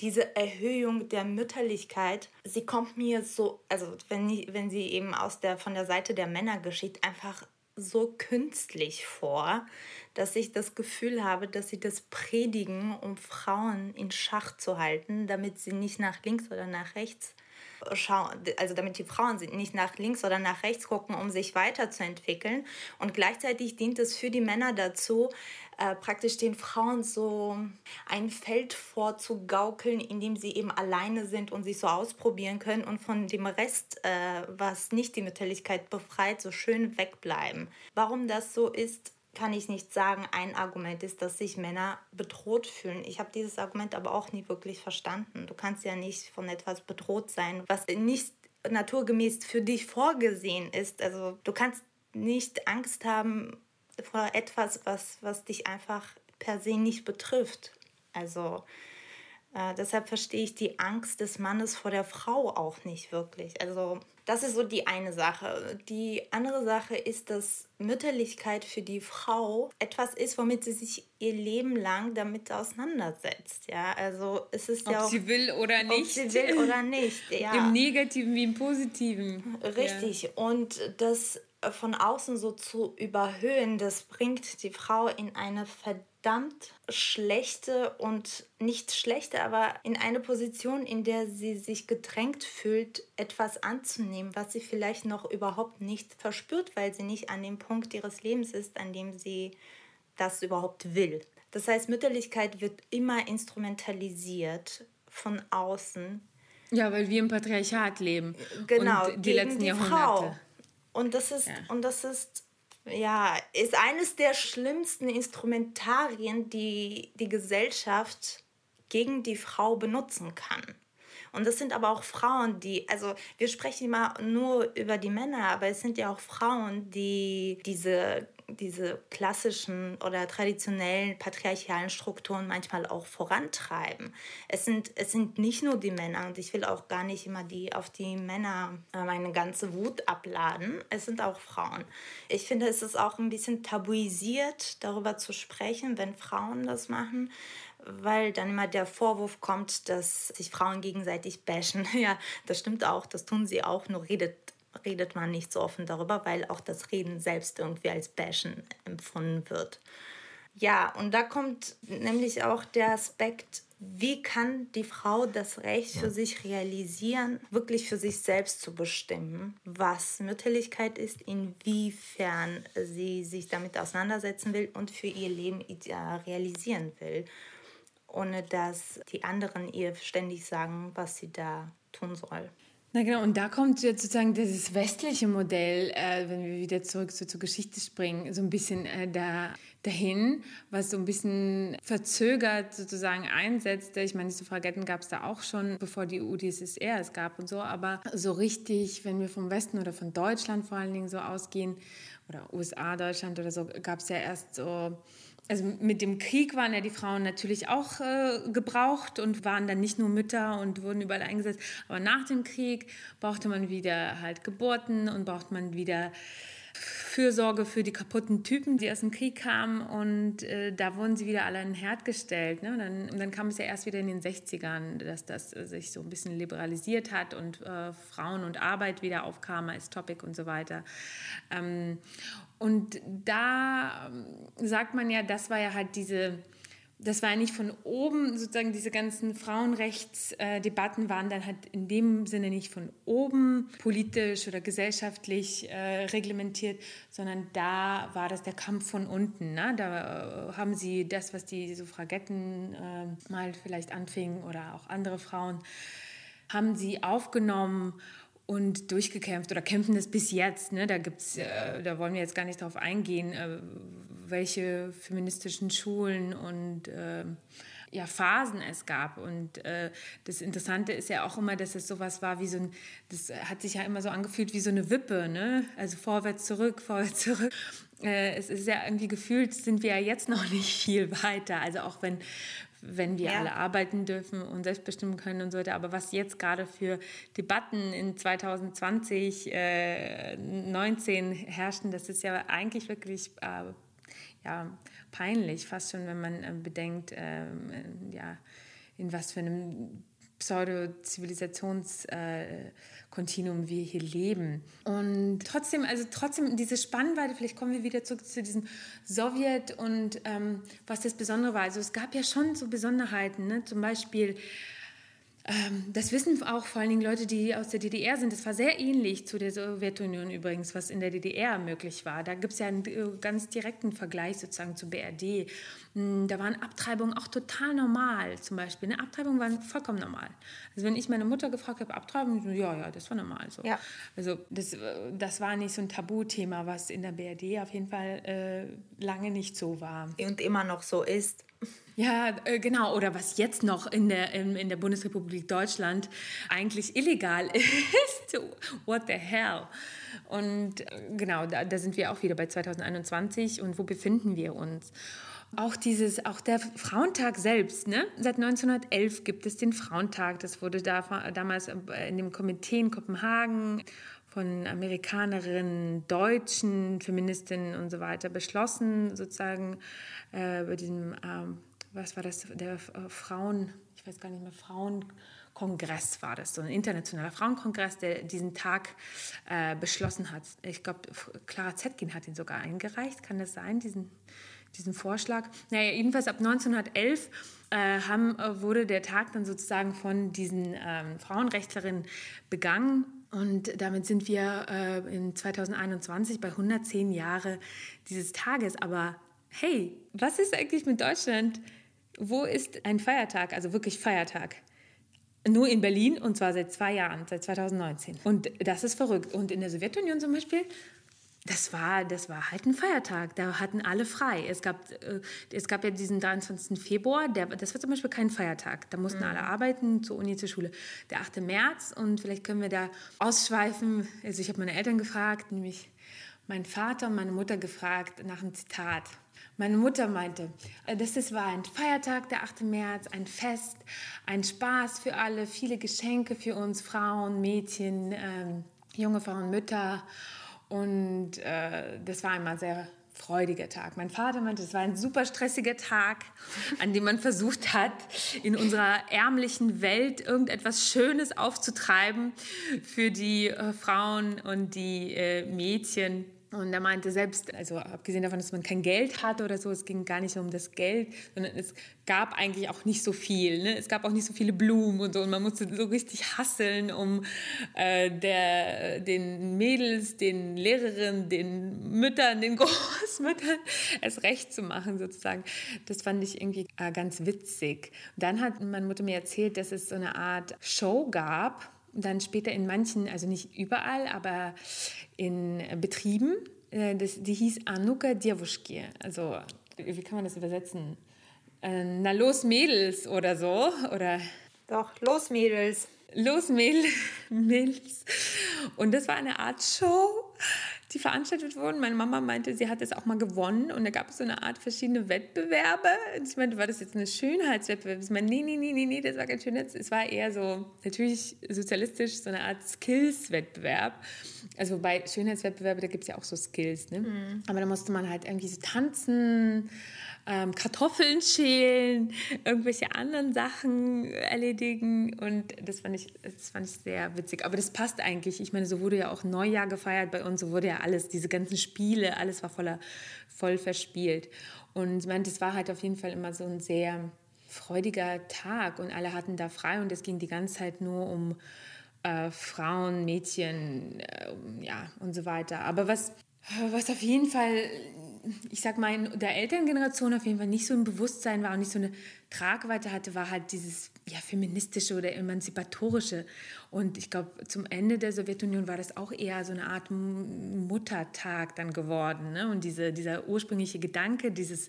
diese Erhöhung der Mütterlichkeit, sie kommt mir so, also wenn, wenn sie eben aus der, von der Seite der Männer geschieht, einfach so künstlich vor, dass ich das Gefühl habe, dass sie das predigen, um Frauen in Schach zu halten, damit sie nicht nach links oder nach rechts schauen, also damit die Frauen nicht nach links oder nach rechts gucken, um sich weiterzuentwickeln. Und gleichzeitig dient es für die Männer dazu, äh, praktisch den Frauen so ein Feld vorzugaukeln, in dem sie eben alleine sind und sich so ausprobieren können und von dem Rest, äh, was nicht die Mütterlichkeit befreit, so schön wegbleiben. Warum das so ist, kann ich nicht sagen. Ein Argument ist, dass sich Männer bedroht fühlen. Ich habe dieses Argument aber auch nie wirklich verstanden. Du kannst ja nicht von etwas bedroht sein, was nicht naturgemäß für dich vorgesehen ist. Also du kannst nicht Angst haben vor etwas, was, was dich einfach per se nicht betrifft. Also äh, deshalb verstehe ich die Angst des Mannes vor der Frau auch nicht wirklich. Also das ist so die eine Sache. Die andere Sache ist, dass Mütterlichkeit für die Frau etwas ist, womit sie sich ihr Leben lang damit auseinandersetzt. Ja, also es ist ob ja auch, sie will oder nicht. Ob sie will oder [LAUGHS] nicht. Ja. Im Negativen wie im Positiven. Richtig. Ja. Und das von außen so zu überhöhen, das bringt die Frau in eine verdammt schlechte und nicht schlechte, aber in eine Position, in der sie sich gedrängt fühlt, etwas anzunehmen, was sie vielleicht noch überhaupt nicht verspürt, weil sie nicht an dem Punkt ihres Lebens ist, an dem sie das überhaupt will. Das heißt, Mütterlichkeit wird immer instrumentalisiert von außen. Ja, weil wir im Patriarchat leben. Genau, und die letzten die Jahrhunderte. Frau. Und das ist, ja. und das ist, ja, ist eines der schlimmsten Instrumentarien, die die Gesellschaft gegen die Frau benutzen kann. Und das sind aber auch Frauen, die, also wir sprechen immer nur über die Männer, aber es sind ja auch Frauen, die diese diese klassischen oder traditionellen patriarchalen Strukturen manchmal auch vorantreiben. Es sind, es sind nicht nur die Männer und ich will auch gar nicht immer die auf die Männer äh, meine ganze Wut abladen. Es sind auch Frauen. Ich finde, es ist auch ein bisschen tabuisiert, darüber zu sprechen, wenn Frauen das machen weil dann immer der Vorwurf kommt, dass sich Frauen gegenseitig bashen. [LAUGHS] Ja, das stimmt auch, das tun sie auch, nur redet redet man nicht so offen darüber, weil auch das Reden selbst irgendwie als Bashen empfunden wird. Ja, und da kommt nämlich auch der Aspekt, wie kann die Frau das Recht für sich realisieren, wirklich für sich selbst zu bestimmen, was Mütterlichkeit ist, inwiefern sie sich damit auseinandersetzen will und für ihr Leben realisieren will, ohne dass die anderen ihr ständig sagen, was sie da tun soll. Na genau, und da kommt jetzt sozusagen dieses westliche Modell, äh, wenn wir wieder zurück so zur Geschichte springen, so ein bisschen äh, da, dahin, was so ein bisschen verzögert sozusagen einsetzt. Ich meine, die Suffragetten gab es da auch schon, bevor die UdSSR es gab und so, aber so richtig, wenn wir vom Westen oder von Deutschland vor allen Dingen so ausgehen, oder USA, Deutschland oder so, gab es ja erst so also mit dem Krieg waren ja die Frauen natürlich auch äh, gebraucht und waren dann nicht nur Mütter und wurden überall eingesetzt. Aber nach dem Krieg brauchte man wieder halt Geburten und braucht man wieder Fürsorge für die kaputten Typen, die aus dem Krieg kamen. Und äh, da wurden sie wieder alle in den Herd gestellt. Ne? Und, dann, und dann kam es ja erst wieder in den 60ern, dass das äh, sich so ein bisschen liberalisiert hat und äh, Frauen und Arbeit wieder aufkam als Topic und so weiter. Ähm, und da ähm, sagt man ja, das war ja halt diese das war nicht von oben, sozusagen diese ganzen Frauenrechtsdebatten waren dann halt in dem Sinne nicht von oben politisch oder gesellschaftlich äh, reglementiert, sondern da war das der Kampf von unten. Ne? Da äh, haben sie das, was die Suffragetten äh, mal vielleicht anfingen oder auch andere Frauen, haben sie aufgenommen und durchgekämpft oder kämpfen das bis jetzt. Ne? Da gibt's, äh, da wollen wir jetzt gar nicht darauf eingehen, äh, welche feministischen Schulen und äh, ja, Phasen es gab. Und äh, das Interessante ist ja auch immer, dass es sowas war wie so ein, das hat sich ja immer so angefühlt wie so eine Wippe, ne? Also vorwärts, zurück, vorwärts, zurück. Äh, es ist ja irgendwie gefühlt, sind wir ja jetzt noch nicht viel weiter. Also auch wenn, wenn wir ja. alle arbeiten dürfen und selbstbestimmen können und so weiter. Aber was jetzt gerade für Debatten in 2020, äh, 19 herrschen, das ist ja eigentlich wirklich äh, ja, peinlich, fast schon, wenn man äh, bedenkt, ähm, ja, in was für einem Pseudo-Zivilisationskontinuum äh, wir hier leben. Und trotzdem, also trotzdem diese Spannweite, vielleicht kommen wir wieder zurück zu diesem Sowjet und ähm, was das Besondere war. Also es gab ja schon so Besonderheiten, ne? zum Beispiel das wissen auch vor allen Dingen Leute, die aus der DDR sind. Das war sehr ähnlich zu der Sowjetunion übrigens, was in der DDR möglich war. Da gibt es ja einen äh, ganz direkten Vergleich sozusagen zur BRD. Hm, da waren Abtreibungen auch total normal, zum Beispiel. Eine Abtreibung war vollkommen normal. Also wenn ich meine Mutter gefragt habe, Abtreibung, ja, ja, das war normal so. Ja. Also das, äh, das war nicht so ein Tabuthema, was in der BRD auf jeden Fall äh, lange nicht so war. Und immer noch so ist. Ja, äh, genau. Oder was jetzt noch in der, in, in der Bundesrepublik Deutschland eigentlich illegal [LAUGHS] ist. What the hell? Und äh, genau, da, da sind wir auch wieder bei 2021. Und wo befinden wir uns? Auch dieses, auch der Frauentag selbst, ne? Seit 1911 gibt es den Frauentag. Das wurde da, damals in dem Komitee in Kopenhagen von Amerikanerinnen, Deutschen, Feministinnen und so weiter beschlossen, sozusagen äh, bei diesem ähm, was war das, der äh, Frauen, ich weiß gar nicht mehr, Frauenkongress war das, so ein internationaler Frauenkongress, der diesen Tag äh, beschlossen hat. Ich glaube, Clara Zetkin hat ihn sogar eingereicht, kann das sein, diesen, diesen Vorschlag? Naja, jedenfalls ab 1911 äh, haben, äh, wurde der Tag dann sozusagen von diesen ähm, Frauenrechtlerinnen begangen. Und damit sind wir äh, in 2021 bei 110 Jahre dieses Tages. Aber hey, was ist eigentlich mit Deutschland? Wo ist ein Feiertag, also wirklich Feiertag? Nur in Berlin und zwar seit zwei Jahren, seit 2019. Und das ist verrückt. Und in der Sowjetunion zum Beispiel, das war, das war halt ein Feiertag. Da hatten alle frei. Es gab, äh, es gab ja diesen 23. Februar, der, das war zum Beispiel kein Feiertag. Da mussten mhm. alle arbeiten, zur Uni, zur Schule. Der 8. März und vielleicht können wir da ausschweifen. Also ich habe meine Eltern gefragt, nämlich meinen Vater und meine Mutter gefragt nach einem Zitat. Meine Mutter meinte, äh, das war ein Feiertag, der 8. März, ein Fest, ein Spaß für alle, viele Geschenke für uns Frauen, Mädchen, ähm, junge Frauen, Mütter. Und äh, das war einmal sehr freudiger Tag. Mein Vater meinte, es war ein super stressiger Tag, an dem man versucht hat, in unserer ärmlichen Welt irgendetwas Schönes aufzutreiben für die äh, Frauen und die äh, Mädchen. Und er meinte selbst, also abgesehen davon, dass man kein Geld hatte oder so, es ging gar nicht um das Geld, sondern es gab eigentlich auch nicht so viel. Ne? Es gab auch nicht so viele Blumen und so. Und man musste so richtig hasseln, um äh, der, den Mädels, den Lehrerinnen, den Müttern, den [LAUGHS] Großmüttern es recht zu machen, sozusagen. Das fand ich irgendwie äh, ganz witzig. Und dann hat meine Mutter mir erzählt, dass es so eine Art Show gab, dann später in manchen, also nicht überall, aber in Betrieben. Äh, das, die hieß Anuka Djavoschki. Also, wie kann man das übersetzen? Äh, na, los Mädels oder so. Oder Doch, los Mädels. Los Mädels. [LAUGHS] Und das war eine Art Show die veranstaltet wurden. Meine Mama meinte, sie hat es auch mal gewonnen und da gab es so eine Art verschiedene Wettbewerbe. Und ich meinte, war das jetzt eine Schönheitswettbewerb? Ich meine, nee, nee, nee, nee, nee, das war kein Schönheits... Es war eher so, natürlich sozialistisch, so eine Art Skills-Wettbewerb. Also bei Schönheitswettbewerben, da gibt es ja auch so Skills, ne? Mhm. Aber da musste man halt irgendwie so tanzen ähm, Kartoffeln schälen, irgendwelche anderen Sachen erledigen. Und das fand, ich, das fand ich sehr witzig. Aber das passt eigentlich. Ich meine, so wurde ja auch Neujahr gefeiert bei uns, so wurde ja alles, diese ganzen Spiele, alles war voller, voll verspielt. Und ich meine, das war halt auf jeden Fall immer so ein sehr freudiger Tag und alle hatten da frei und es ging die ganze Zeit nur um äh, Frauen, Mädchen, äh, ja und so weiter. Aber was, was auf jeden Fall, ich sag mal, in der Elterngeneration auf jeden Fall nicht so ein Bewusstsein war und nicht so eine Tragweite hatte, war halt dieses ja, feministische oder emanzipatorische. Und ich glaube, zum Ende der Sowjetunion war das auch eher so eine Art Muttertag dann geworden. Ne? Und diese, dieser ursprüngliche Gedanke dieses,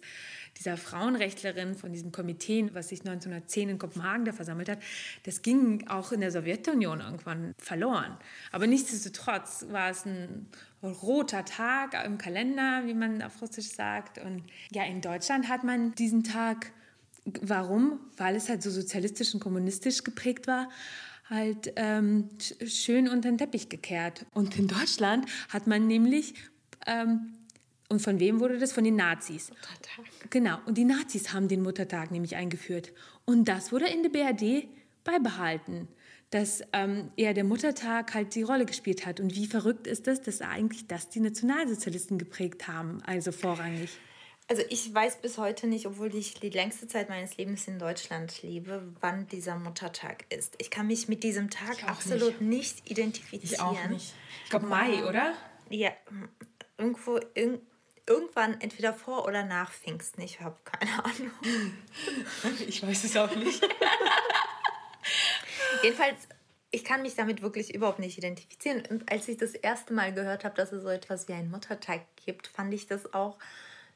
dieser Frauenrechtlerin von diesem Komitee, was sich 1910 in Kopenhagen da versammelt hat, das ging auch in der Sowjetunion irgendwann verloren. Aber nichtsdestotrotz war es ein roter Tag im Kalender, wie man auf Russisch sagt. Und ja, in Deutschland hat man diesen Tag Warum? Weil es halt so sozialistisch und kommunistisch geprägt war, halt ähm, schön unter den Teppich gekehrt. Und in Deutschland hat man nämlich, ähm, und von wem wurde das? Von den Nazis. Muttertag. Genau, und die Nazis haben den Muttertag nämlich eingeführt. Und das wurde in der BRD beibehalten dass ähm, eher der Muttertag halt die Rolle gespielt hat. Und wie verrückt ist das, dass eigentlich das die Nationalsozialisten geprägt haben, also vorrangig. Also ich weiß bis heute nicht, obwohl ich die längste Zeit meines Lebens in Deutschland lebe, wann dieser Muttertag ist. Ich kann mich mit diesem Tag absolut nicht. nicht. identifizieren. Ich auch nicht. Ich glaube Mai, oder? Ja, irgendwo in, irgendwann entweder vor oder nach Pfingsten. Ich habe keine Ahnung. [LAUGHS] ich weiß es auch nicht. [LAUGHS] Jedenfalls, ich kann mich damit wirklich überhaupt nicht identifizieren. Und als ich das erste Mal gehört habe, dass es so etwas wie einen Muttertag gibt, fand ich das auch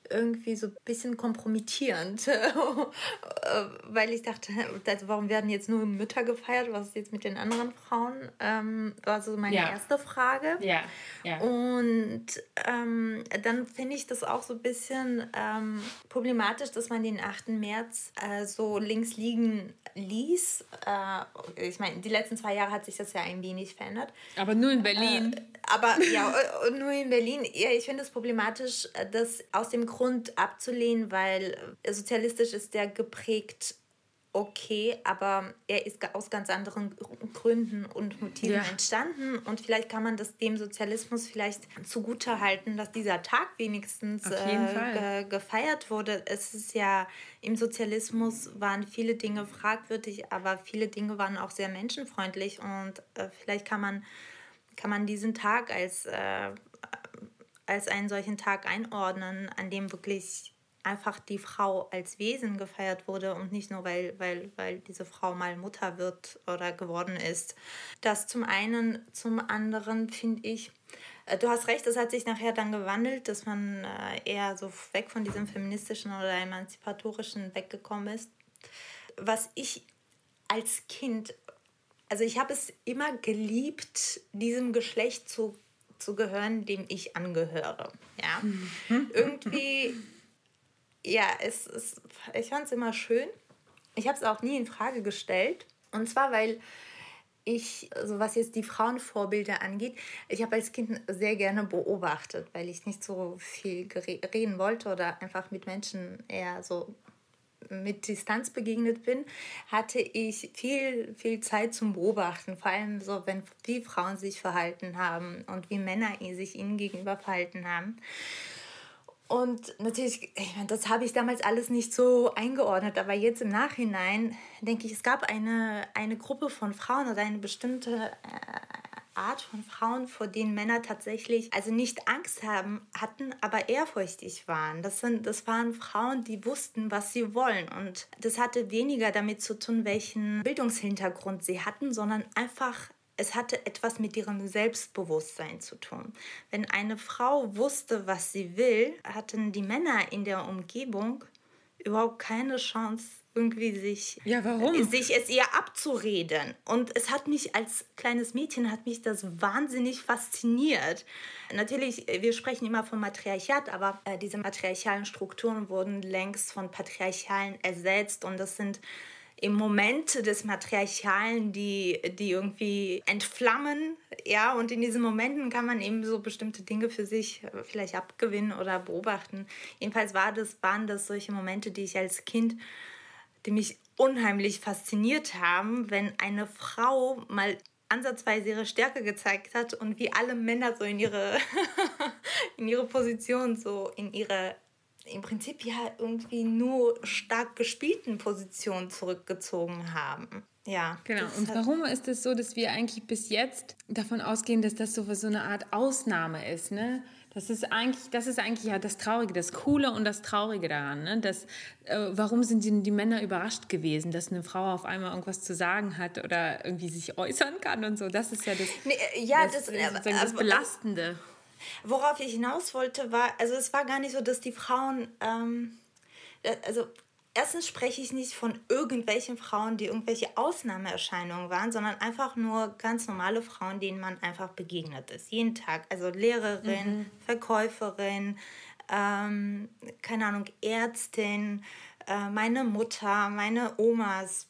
irgendwie so ein bisschen kompromittierend, [LAUGHS] weil ich dachte, also warum werden jetzt nur Mütter gefeiert, was ist jetzt mit den anderen Frauen? Ähm, war so meine ja. erste Frage. Ja. ja. Und ähm, dann finde ich das auch so ein bisschen ähm, problematisch, dass man den 8. März äh, so links liegen ließ. Äh, ich meine, die letzten zwei Jahre hat sich das ja ein wenig verändert. Aber nur in Berlin. Äh, aber ja, [LAUGHS] nur in Berlin. Ja, ich finde es problematisch, äh, das aus dem Grund abzulehnen, weil äh, sozialistisch ist der geprägt okay, aber er ist aus ganz anderen Gründen und Motiven ja. entstanden und vielleicht kann man das dem Sozialismus vielleicht zugute halten, dass dieser Tag wenigstens äh, ge gefeiert wurde. Es ist ja im Sozialismus waren viele Dinge fragwürdig, aber viele Dinge waren auch sehr menschenfreundlich und äh, vielleicht kann man kann man diesen Tag als, äh, als einen solchen Tag einordnen, an dem wirklich einfach die Frau als Wesen gefeiert wurde und nicht nur, weil, weil, weil diese Frau mal Mutter wird oder geworden ist. Das zum einen, zum anderen finde ich, äh, du hast recht, es hat sich nachher dann gewandelt, dass man äh, eher so weg von diesem feministischen oder emanzipatorischen weggekommen ist. Was ich als Kind also ich habe es immer geliebt, diesem Geschlecht zu, zu gehören, dem ich angehöre. Ja, mhm. irgendwie, ja, es, es, ich fand es immer schön. Ich habe es auch nie in Frage gestellt. Und zwar, weil ich, also was jetzt die Frauenvorbilder angeht, ich habe als Kind sehr gerne beobachtet, weil ich nicht so viel reden wollte oder einfach mit Menschen eher so mit Distanz begegnet bin, hatte ich viel, viel Zeit zum Beobachten. Vor allem so, wenn wie Frauen sich verhalten haben und wie Männer sich ihnen gegenüber verhalten haben. Und natürlich, ich meine, das habe ich damals alles nicht so eingeordnet, aber jetzt im Nachhinein denke ich, es gab eine, eine Gruppe von Frauen oder eine bestimmte äh, Art von Frauen, vor denen Männer tatsächlich also nicht Angst haben, hatten, aber ehrfurchtig waren. Das, sind, das waren Frauen, die wussten, was sie wollen. Und das hatte weniger damit zu tun, welchen Bildungshintergrund sie hatten, sondern einfach es hatte etwas mit ihrem Selbstbewusstsein zu tun. Wenn eine Frau wusste, was sie will, hatten die Männer in der Umgebung überhaupt keine Chance, irgendwie sich, ja, warum? sich es ihr abzureden. Und es hat mich als kleines Mädchen, hat mich das wahnsinnig fasziniert. Natürlich, wir sprechen immer vom Matriarchat, aber äh, diese matriarchalen Strukturen wurden längst von patriarchalen ersetzt und das sind im Moment des Matriarchalen, die, die irgendwie entflammen. Ja, und in diesen Momenten kann man eben so bestimmte Dinge für sich äh, vielleicht abgewinnen oder beobachten. Jedenfalls war das, waren das solche Momente, die ich als Kind, die mich unheimlich fasziniert haben, wenn eine Frau mal ansatzweise ihre Stärke gezeigt hat und wie alle Männer so in ihre, [LAUGHS] in ihre Position, so in ihre im Prinzip ja irgendwie nur stark gespielten Positionen zurückgezogen haben. Ja. Genau. Und warum ist es so, dass wir eigentlich bis jetzt davon ausgehen, dass das so, so eine Art Ausnahme ist, ne? Das ist eigentlich, das ist eigentlich ja das Traurige, das Coole und das Traurige daran. Ne? Das, äh, warum sind die, die, Männer überrascht gewesen, dass eine Frau auf einmal irgendwas zu sagen hat oder irgendwie sich äußern kann und so? Das ist ja das, nee, ja, das, das, das, das Belastende. Worauf ich hinaus wollte, war, also es war gar nicht so, dass die Frauen, ähm, äh, also erstens spreche ich nicht von irgendwelchen Frauen, die irgendwelche Ausnahmeerscheinungen waren, sondern einfach nur ganz normale Frauen, denen man einfach begegnet ist. Jeden Tag. Also Lehrerin, mhm. Verkäuferin, ähm, keine Ahnung, Ärztin, äh, meine Mutter, meine Omas,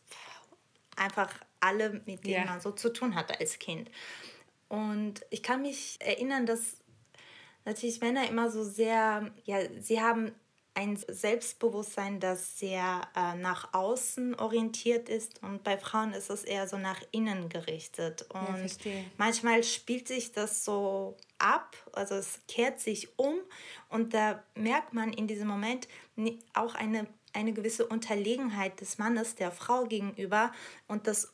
einfach alle, mit denen ja. man so zu tun hatte als Kind. Und ich kann mich erinnern, dass natürlich Männer immer so sehr, ja, sie haben ein Selbstbewusstsein, das sehr äh, nach außen orientiert ist und bei Frauen ist es eher so nach innen gerichtet. Und ja, manchmal spielt sich das so ab, also es kehrt sich um und da merkt man in diesem Moment auch eine eine gewisse Unterlegenheit des Mannes der Frau gegenüber und das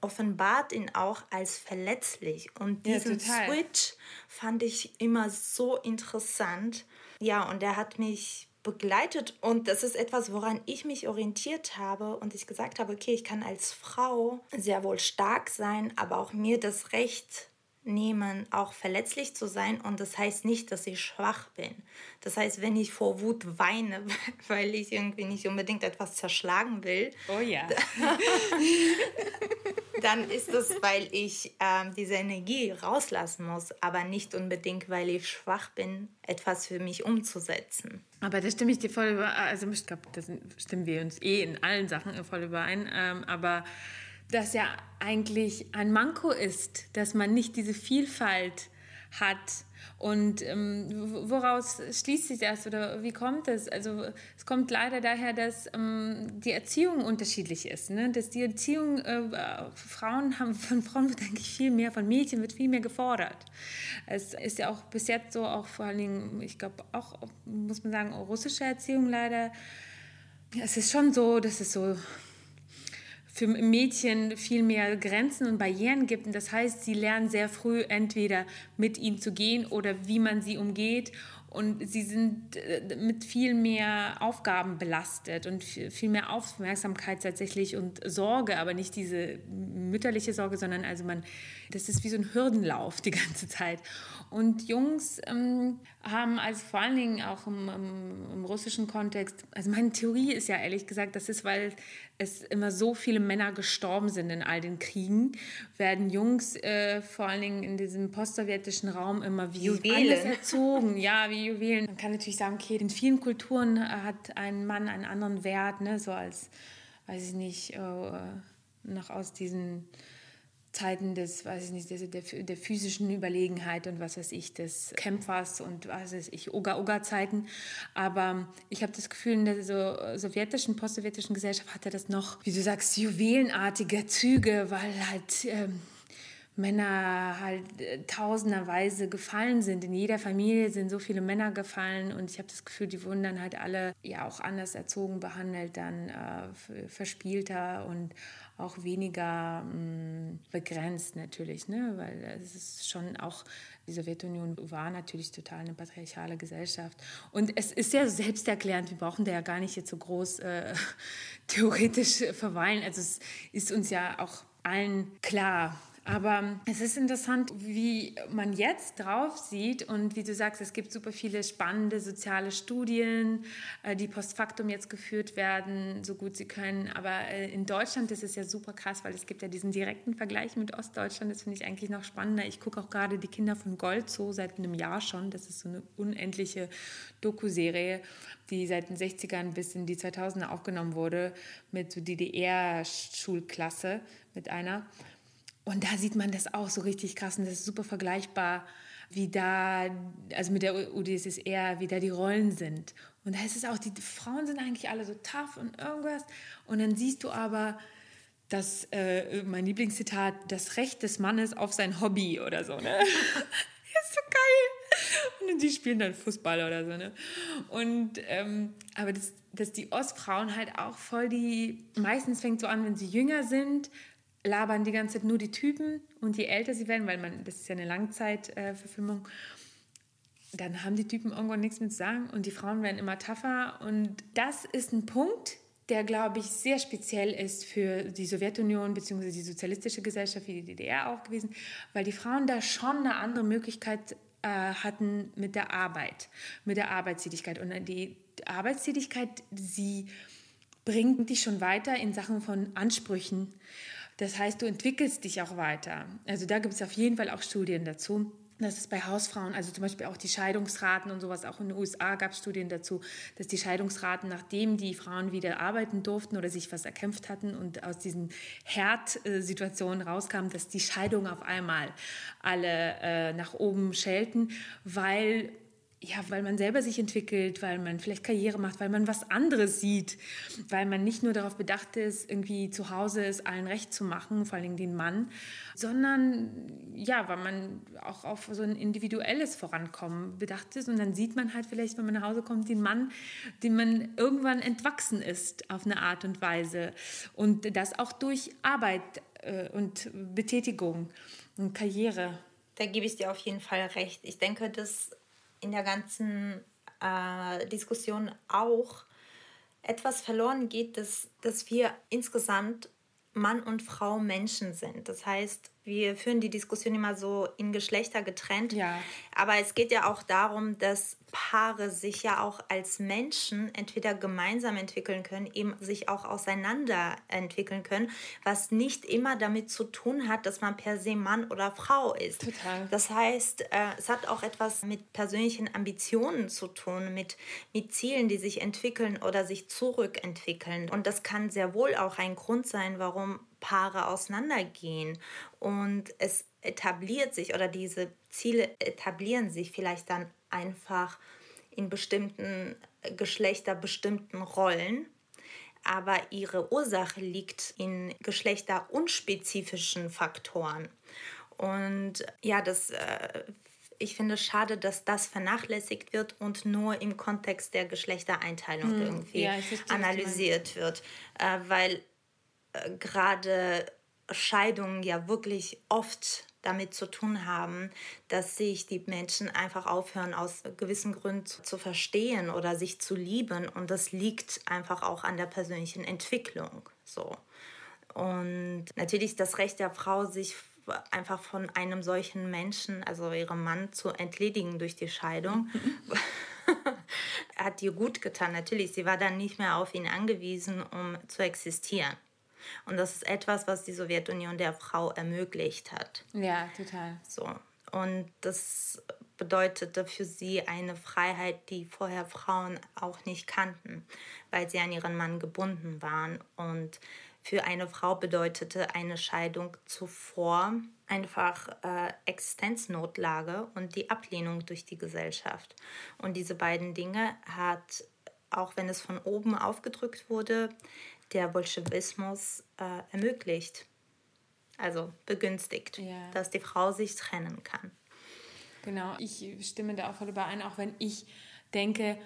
offenbart ihn auch als verletzlich. Und diesen ja, Switch fand ich immer so interessant. Ja, und er hat mich begleitet. Und das ist etwas, woran ich mich orientiert habe und ich gesagt habe, okay, ich kann als Frau sehr wohl stark sein, aber auch mir das Recht nehmen, auch verletzlich zu sein. Und das heißt nicht, dass ich schwach bin. Das heißt, wenn ich vor Wut weine, [LAUGHS] weil ich irgendwie nicht unbedingt etwas zerschlagen will, oh ja. [LAUGHS] dann ist das, weil ich ähm, diese Energie rauslassen muss, aber nicht unbedingt, weil ich schwach bin, etwas für mich umzusetzen. Aber da stimme ich dir voll über, also ich glaube, da stimmen wir uns eh in allen Sachen voll überein. Ähm, aber das ja eigentlich ein Manko ist, dass man nicht diese Vielfalt hat. Und ähm, woraus schließt sich das oder wie kommt es? Also es kommt leider daher, dass ähm, die Erziehung unterschiedlich ist. Ne? Dass die Erziehung äh, Frauen haben, [LAUGHS] von Frauen wird eigentlich viel mehr, von Mädchen wird viel mehr gefordert. Es ist ja auch bis jetzt so, auch vor allen Dingen, ich glaube auch, muss man sagen, russische Erziehung leider. Es ist schon so, dass es so für Mädchen viel mehr Grenzen und Barrieren gibt. Und das heißt, sie lernen sehr früh entweder mit ihnen zu gehen oder wie man sie umgeht und sie sind äh, mit viel mehr Aufgaben belastet und viel mehr Aufmerksamkeit tatsächlich und Sorge, aber nicht diese mütterliche Sorge, sondern also man, das ist wie so ein Hürdenlauf die ganze Zeit. Und Jungs ähm, haben also vor allen Dingen auch im, im, im, russischen Kontext, also meine Theorie ist ja ehrlich gesagt, das ist, weil es immer so viele Männer gestorben sind in all den Kriegen, werden Jungs äh, vor allen Dingen in diesem postsowjetischen Raum immer wie Juwelen. [LAUGHS] erzogen. Ja, wie Juwelen. Man kann natürlich sagen, okay, in vielen Kulturen äh, hat ein Mann einen anderen Wert, ne, so als, weiß ich nicht, äh, noch aus diesen Zeiten des, weiß ich nicht, der, der, der, physischen Überlegenheit und was weiß ich, des Kämpfers und was weiß ich, Oga-Oga-Zeiten. Aber ich habe das Gefühl, in der so sowjetischen, postsowjetischen Gesellschaft hatte das noch, wie du sagst, juwelenartige Züge, weil halt ähm, Männer halt äh, tausenderweise gefallen sind. In jeder Familie sind so viele Männer gefallen und ich habe das Gefühl, die wurden dann halt alle ja auch anders erzogen, behandelt, dann äh, verspielter und auch weniger mh, mm, begrenzt natürlich, ne? weil es ist schon auch, die Sowjetunion war natürlich total eine patriarchale Gesellschaft. Und es ist ja selbsterklärend, wir brauchen da ja gar nicht jetzt so groß äh, [LAUGHS] theoretisch verweilen. Also es ist uns ja auch allen klar, Aber es ist interessant, wie man jetzt drauf sieht und wie du sagst, es gibt super viele spannende soziale Studien, äh, die post factum jetzt geführt werden, so gut sie können. Aber äh, in Deutschland ist es ja super krass, weil es gibt ja diesen direkten Vergleich mit Ostdeutschland. Das finde ich eigentlich noch spannender. Ich gucke auch gerade die Kinder von Gold so seit einem Jahr schon. Das ist so eine unendliche Doku-Serie, die seit den 60ern bis in die 2000er aufgenommen wurde mit so DDR-Schulklasse mit einer. Und da sieht man das auch so richtig krass und das ist super vergleichbar, wie da, also mit der UdSSR, wie da die Rollen sind. Und da ist es auch, die Frauen sind eigentlich alle so tough und irgendwas. Und dann siehst du aber, dass, äh, mein Lieblingszitat, das Recht des Mannes auf sein Hobby oder so, ne? [LAUGHS] ist so geil. Und die spielen dann Fußball oder so, ne? Und, ähm, aber das, dass die Ostfrauen halt auch voll die, meistens fängt so an, wenn sie jünger sind, labern die ganze Zeit nur die Typen und je älter sie werden, weil man, das ist ja eine Langzeitverfilmung, äh, dann haben die Typen irgendwann nichts mehr zu sagen und die Frauen werden immer tougher und das ist ein Punkt, der, glaube ich, sehr speziell ist für die Sowjetunion bzw. die sozialistische Gesellschaft wie die DDR auch gewesen, weil die Frauen da schon eine andere Möglichkeit äh, hatten mit der Arbeit, mit der Arbeitstätigkeit. Und die Arbeitstätigkeit, sie bringt dich schon weiter in Sachen von Ansprüchen das heißt, du entwickelst dich auch weiter. Also da gibt es auf jeden Fall auch Studien dazu. Das ist bei Hausfrauen, also zum Beispiel auch die Scheidungsraten und sowas, auch in den USA gab es Studien dazu, dass die Scheidungsraten, nachdem die Frauen wieder arbeiten durften oder sich was erkämpft hatten und aus diesen Herd-Situationen rauskamen, dass die Scheidungen auf einmal alle äh, nach oben schelten, weil ja, weil man selber sich entwickelt, weil man vielleicht Karriere macht, weil man was anderes sieht, weil man nicht nur darauf bedacht ist, irgendwie zu Hause es allen recht zu machen, vor allem den Mann, sondern ja, weil man auch auf so ein individuelles Vorankommen bedacht ist und dann sieht man halt vielleicht, wenn man nach Hause kommt, den Mann, dem man irgendwann entwachsen ist auf eine Art und Weise und das auch durch Arbeit äh, und Betätigung und Karriere. Da gebe ich dir auf jeden Fall recht. Ich denke, dass in der ganzen äh, Diskussion auch etwas verloren geht, dass, dass wir insgesamt Mann und Frau Menschen sind. Das heißt, wir führen die Diskussion immer so in Geschlechter getrennt. Ja. Aber es geht ja auch darum, dass Paare sich ja auch als Menschen entweder gemeinsam entwickeln können, eben sich auch auseinander entwickeln können, was nicht immer damit zu tun hat, dass man per se Mann oder Frau ist. Total. Das heißt, äh, es hat auch etwas mit persönlichen Ambitionen zu tun, mit, mit Zielen, die sich entwickeln oder sich zurückentwickeln. Und das kann sehr wohl auch ein Grund sein, warum Paare auseinandergehen und es etabliert sich oder diese Ziele etablieren sich vielleicht dann einfach in bestimmten geschlechterbestimmten Rollen, aber ihre Ursache liegt in geschlechterunspezifischen Faktoren. Und ja, das äh, ich finde es schade, dass das vernachlässigt wird und nur im Kontext der Geschlechtereinteilung hm, irgendwie ja, analysiert wird. Äh, weil äh, gerade Scheidungen ja wirklich oft damit zu tun haben, dass sich die Menschen einfach aufhören, aus gewissen Gründen zu verstehen oder sich zu lieben. Und das liegt einfach auch an der persönlichen Entwicklung. So. Und natürlich das Recht der Frau, sich einfach von einem solchen Menschen, also ihrem Mann, zu entledigen durch die Scheidung, [LAUGHS] hat ihr gut getan. Natürlich, sie war dann nicht mehr auf ihn angewiesen, um zu existieren. Und das ist etwas, was die Sowjetunion der Frau ermöglicht hat. Ja, total. So. Und das bedeutete für sie eine Freiheit, die vorher Frauen auch nicht kannten, weil sie an ihren Mann gebunden waren. Und für eine Frau bedeutete eine Scheidung zuvor einfach äh, Existenznotlage und die Ablehnung durch die Gesellschaft. Und diese beiden Dinge hat, auch wenn es von oben aufgedrückt wurde, der Bolschewismus äh, ermöglicht, also begünstigt, ja. dass die Frau sich trennen kann. Genau, ich stimme da auch voll überein, auch wenn ich denke,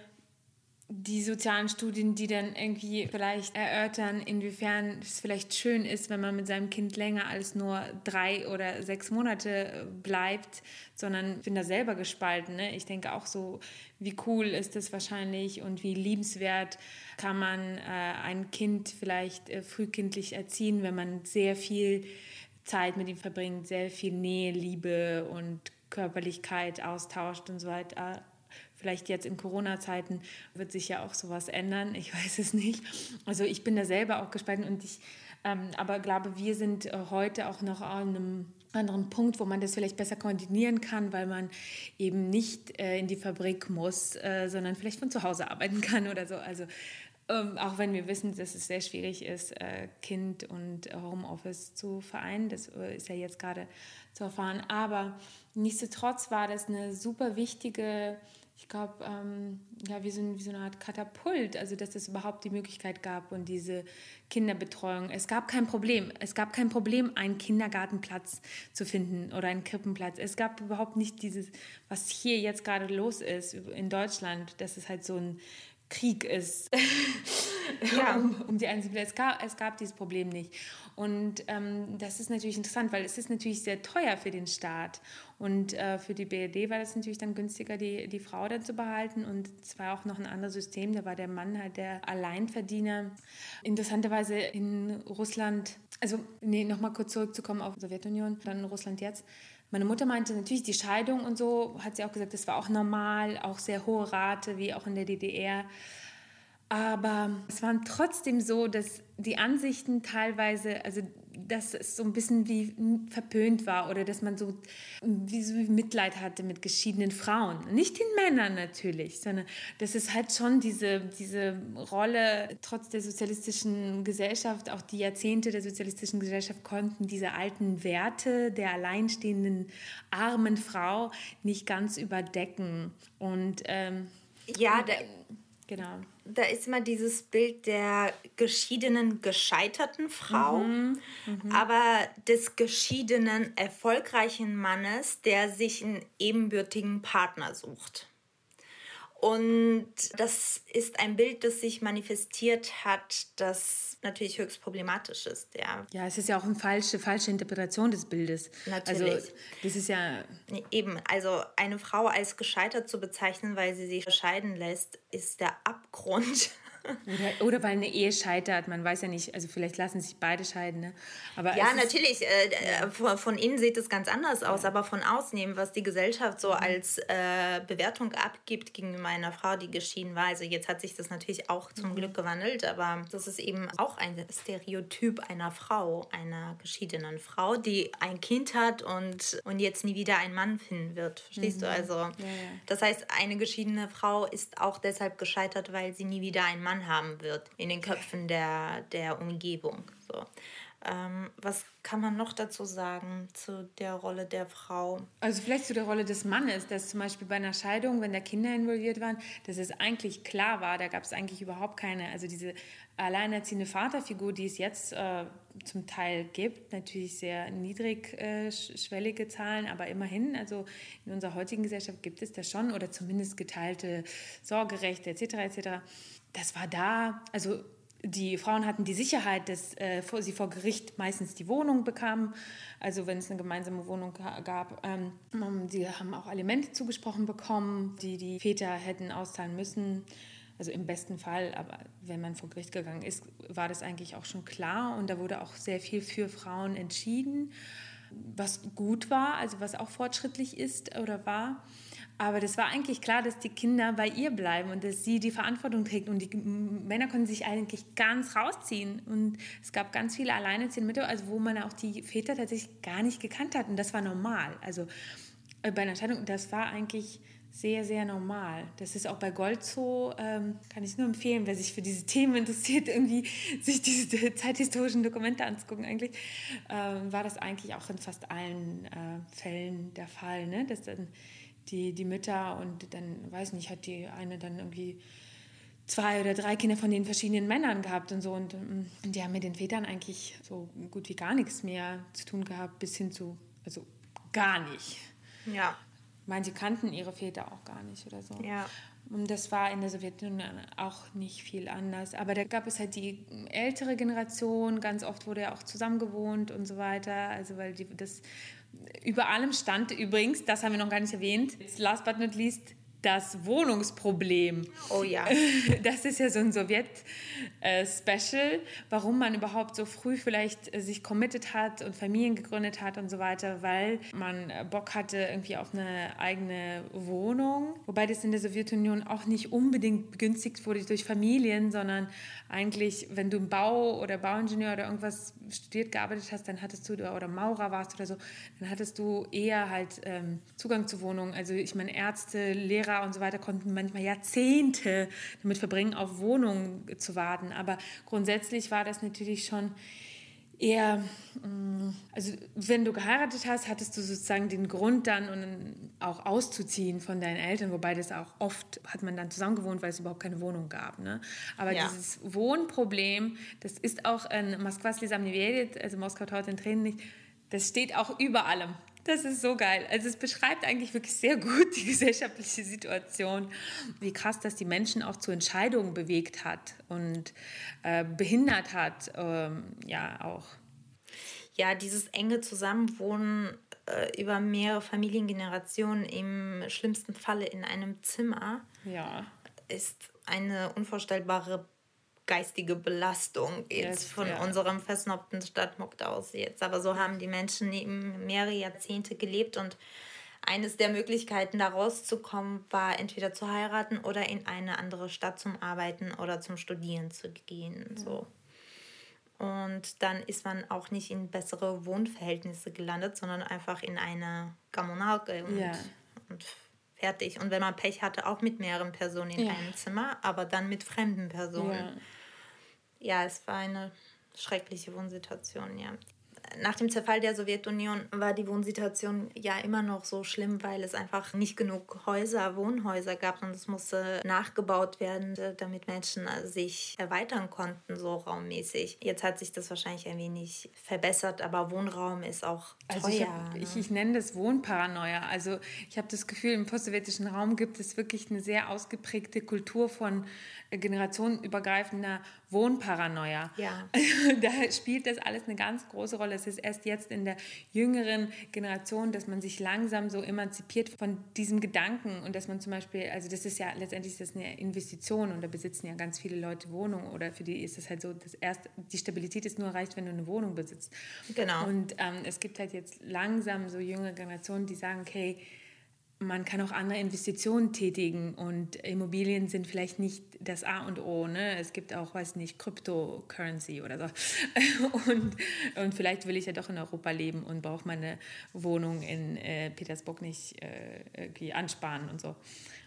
die sozialen Studien, die dann irgendwie vielleicht erörtern, inwiefern es vielleicht schön ist, wenn man mit seinem Kind länger als nur drei oder sechs Monate bleibt, sondern ich bin da selber gespalten. Ne? Ich denke auch so, wie cool ist das wahrscheinlich und wie liebenswert kann man äh, ein Kind vielleicht äh, frühkindlich erziehen, wenn man sehr viel Zeit mit ihm verbringt, sehr viel Nähe, Liebe und Körperlichkeit austauscht und so weiter. Vielleicht jetzt in Corona-Zeiten wird sich ja auch sowas ändern. Ich [LAUGHS] weiß es nicht. Also ich bin da selber auch gespalten und ich ähm, aber glaube, wir sind äh, heute auch noch an einem anderen Punkt, wo man das vielleicht besser koordinieren kann, weil man eben nicht äh, in die Fabrik muss, äh, sondern vielleicht von zu Hause arbeiten kann oder so. Also ähm, auch wenn wir wissen, dass es sehr schwierig ist, äh, Kind und Homeoffice zu vereinen. Das äh, ist ja jetzt gerade zu erfahren. Aber nichtsdestotrotz war das eine super wichtige ich glaube, ähm, ja, wie so, wie so eine Art Katapult, also dass es überhaupt die Möglichkeit gab und diese Kinderbetreuung. Es gab kein Problem. Es gab kein Problem, einen Kindergartenplatz zu finden oder einen Krippenplatz. Es gab überhaupt nicht dieses, was hier jetzt gerade los ist in Deutschland, dass es halt so ein Krieg ist [LAUGHS] ja. um, um, die Einzelne. Es gab, es gab dieses Problem nicht. Und ähm, das ist natürlich interessant, weil es ist natürlich sehr teuer für den Staat. Und äh, für die BRD war das natürlich dann günstiger, die, die Frau dann zu behalten. Und es war auch noch ein anderes System. Da war der Mann halt der Alleinverdiener. Interessanterweise in Russland, also nee, nochmal kurz zurückzukommen auf die Sowjetunion, dann in Russland jetzt. Meine Mutter meinte natürlich die Scheidung und so, hat sie auch gesagt, das war auch normal, auch sehr hohe Rate, wie auch in der DDR. Aber es war trotzdem so, dass die Ansichten teilweise, also dass es so ein bisschen wie verpönt war oder dass man so wie so Mitleid hatte mit geschiedenen Frauen. Nicht den Männern natürlich, sondern dass es halt schon diese, diese Rolle, trotz der sozialistischen Gesellschaft, auch die Jahrzehnte der sozialistischen Gesellschaft konnten diese alten Werte der alleinstehenden armen Frau nicht ganz überdecken. Und ähm, ja, der, genau da ist immer dieses Bild der geschiedenen, gescheiterten Frau, mhm, mh. aber des geschiedenen, erfolgreichen Mannes, der sich einen ebenbürtigen Partner sucht. Und das ist ein Bild, das sich manifestiert hat, das natürlich höchst problematisch ist. Ja, ja es ist ja auch eine falsche, falsche Interpretation des Bildes. Natürlich. Also, das ist ja. Eben, also eine Frau als gescheitert zu bezeichnen, weil sie sich scheiden lässt, ist der Abgrund. Oder, oder weil eine Ehe scheitert, man weiß ja nicht, also vielleicht lassen sich beide scheiden. Ne? Aber ja, natürlich, äh, äh von, von innen sieht es ganz anders aus, ja. aber von außen eben, was die Gesellschaft so mhm. als äh, Bewertung abgibt gegenüber einer Frau, die geschieden war. Also jetzt hat sich das natürlich auch zum mhm. Glück gewandelt, aber das ist eben auch ein Stereotyp einer Frau, einer geschiedenen Frau, die ein Kind hat und, und jetzt nie wieder einen Mann finden wird. Verstehst mhm. du? Also, ja, ja. das heißt, eine geschiedene Frau ist auch deshalb gescheitert, weil sie nie wieder einen Mann Mann haben wird in den Köpfen der, der Umgebung. So. Ähm, was kann man noch dazu sagen zu der Rolle der Frau? Also vielleicht zu der Rolle des Mannes, dass zum Beispiel bei einer Scheidung, wenn da Kinder involviert waren, dass es eigentlich klar war, da gab es eigentlich überhaupt keine, also diese alleinerziehende Vaterfigur, die es jetzt äh, zum Teil gibt, natürlich sehr niedrigschwellige äh, Zahlen, aber immerhin, also in unserer heutigen Gesellschaft gibt es das schon oder zumindest geteilte Sorgerechte etc. etc das war da, also die Frauen hatten die Sicherheit, dass äh, sie vor Gericht meistens die Wohnung bekamen. Also wenn es eine gemeinsame Wohnung gab. Ähm, sie haben auch Alimente zugesprochen bekommen, die die Väter hätten auszahlen müssen. Also im besten Fall, aber wenn man vor Gericht gegangen ist, war das eigentlich auch schon klar. Und da wurde auch sehr viel für Frauen entschieden, was gut war, also was auch fortschrittlich ist oder war. Aber das war eigentlich klar, dass die Kinder bei ihr bleiben und dass sie die Verantwortung trägt. Und die Männer konnten sich eigentlich ganz rausziehen. Und es gab ganz viele alleinerziehende Mütter, also wo man auch die Väter tatsächlich gar nicht gekannt hat. Und das war normal. Also äh, bei einer Scheidung, das war eigentlich sehr, sehr normal. Das ist auch bei Gold so, ähm, kann ich nur empfehlen, wer sich für diese Themen interessiert, irgendwie [LAUGHS] sich diese [LAUGHS] zeithistorischen Dokumente anzugucken. Eigentlich ähm, war das eigentlich auch in fast allen äh, Fällen der Fall, ne? dass dann die, die Mütter und dann, weiß nicht, hat die eine dann irgendwie zwei oder drei Kinder von den verschiedenen Männern gehabt und so. Und, und mm, die haben mit den Vätern eigentlich so gut wie gar nichts mehr zu tun gehabt, bis hin zu, also gar nicht. Ja. Manche kannten ihre Väter auch gar nicht oder so. Ja. Und das war in der Sowjetunion auch nicht viel anders. Aber da gab es halt die ältere Generation, ganz oft wurde ja auch zusammen gewohnt und so weiter. Also weil die, das über allem stand übrigens, das haben wir noch gar nicht erwähnt, last but not least, das Wohnungsproblem. Oh ja. [LAUGHS] Das ist ja so ein Sowjet-Special, warum man überhaupt so früh vielleicht sich committed hat und Familien gegründet hat und so weiter, weil man Bock hatte irgendwie auf eine eigene Wohnung. Wobei das in der Sowjetunion auch nicht unbedingt begünstigt wurde durch Familien, sondern eigentlich, wenn du im Bau oder Bauingenieur oder irgendwas studiert, gearbeitet hast, dann hattest du, oder Maurer warst oder so, dann hattest du eher halt ähm, Zugang zu Wohnungen. Also ich meine, Ärzte, Lehrer und so weiter konnten manchmal Jahrzehnte damit verbringen, auf Wohnungen zu warten. Aber grundsätzlich war das natürlich schon eher, mm, also wenn du geheiratet hast, hattest du sozusagen den Grund dann und auch auszuziehen von deinen Eltern, wobei das auch oft hat man dann zusammen gewohnt, weil es überhaupt keine Wohnung gab. Ne? Aber ja. dieses Wohnproblem, das ist auch in Slisam also Moskau traut den Tränen nicht, das steht auch über allem. Das ist so geil. Also es beschreibt eigentlich wirklich sehr gut die [LAUGHS] gesellschaftliche Situation, wie krass das die Menschen auch zu Entscheidungen bewegt hat und äh, behindert hat, ähm, ja auch. Ja, dieses enge Zusammenwohnen äh, über mehrere Familiengenerationen, im schlimmsten Falle in einem Zimmer, ja. ist eine unvorstellbare geistige Belastung jetzt yes, von ja. unserem versnobten Stadtmuck aus jetzt. Aber so haben die Menschen eben mehrere Jahrzehnte gelebt und eines der Möglichkeiten, da rauszukommen, war entweder zu heiraten oder in eine andere Stadt zum Arbeiten oder zum Studieren zu gehen. So. Und dann ist man auch nicht in bessere Wohnverhältnisse gelandet, sondern einfach in eine Kommunalke und, ja. und fertig. Und wenn man Pech hatte, auch mit mehreren Personen in ja. einem Zimmer, aber dann mit fremden Personen ja, es war eine schreckliche Wohnsituation, ja nach dem Zerfall der Sowjetunion war die Wohnsituation ja immer noch so schlimm, weil es einfach nicht genug Häuser, Wohnhäuser gab und es musste nachgebaut werden, damit Menschen sich erweitern konnten, so raummäßig. Jetzt hat sich das wahrscheinlich ein wenig verbessert, aber Wohnraum ist auch teuer. Also ich, hab, ne? ich, ich nenne das Wohnparanoia. Also ich habe das Gefühl, im postsowjetischen Raum gibt es wirklich eine sehr ausgeprägte Kultur von generationenübergreifender Wohnparanoia. Ja. [LAUGHS] da spielt das alles eine ganz große Rolle. Es ist erst jetzt in der jüngeren Generation, dass man sich langsam so emanzipiert von diesem Gedanken und dass man zum Beispiel, also das ist ja letztendlich das eine Investition und da besitzen ja ganz viele Leute Wohnungen oder für die ist es halt so, dass erst die Stabilität ist nur erreicht, wenn du eine Wohnung besitzt. Genau. Und ähm, es gibt halt jetzt langsam so junge Generationen, die sagen, okay, man kann auch andere Investitionen tätigen und Immobilien sind vielleicht nicht das A und O. Ne? Es gibt auch, weiß nicht, Cryptocurrency oder so. [LAUGHS] Und, und vielleicht will ich ja doch in Europa leben und brauche meine Wohnung in äh, Petersburg nicht äh, irgendwie ansparen und so.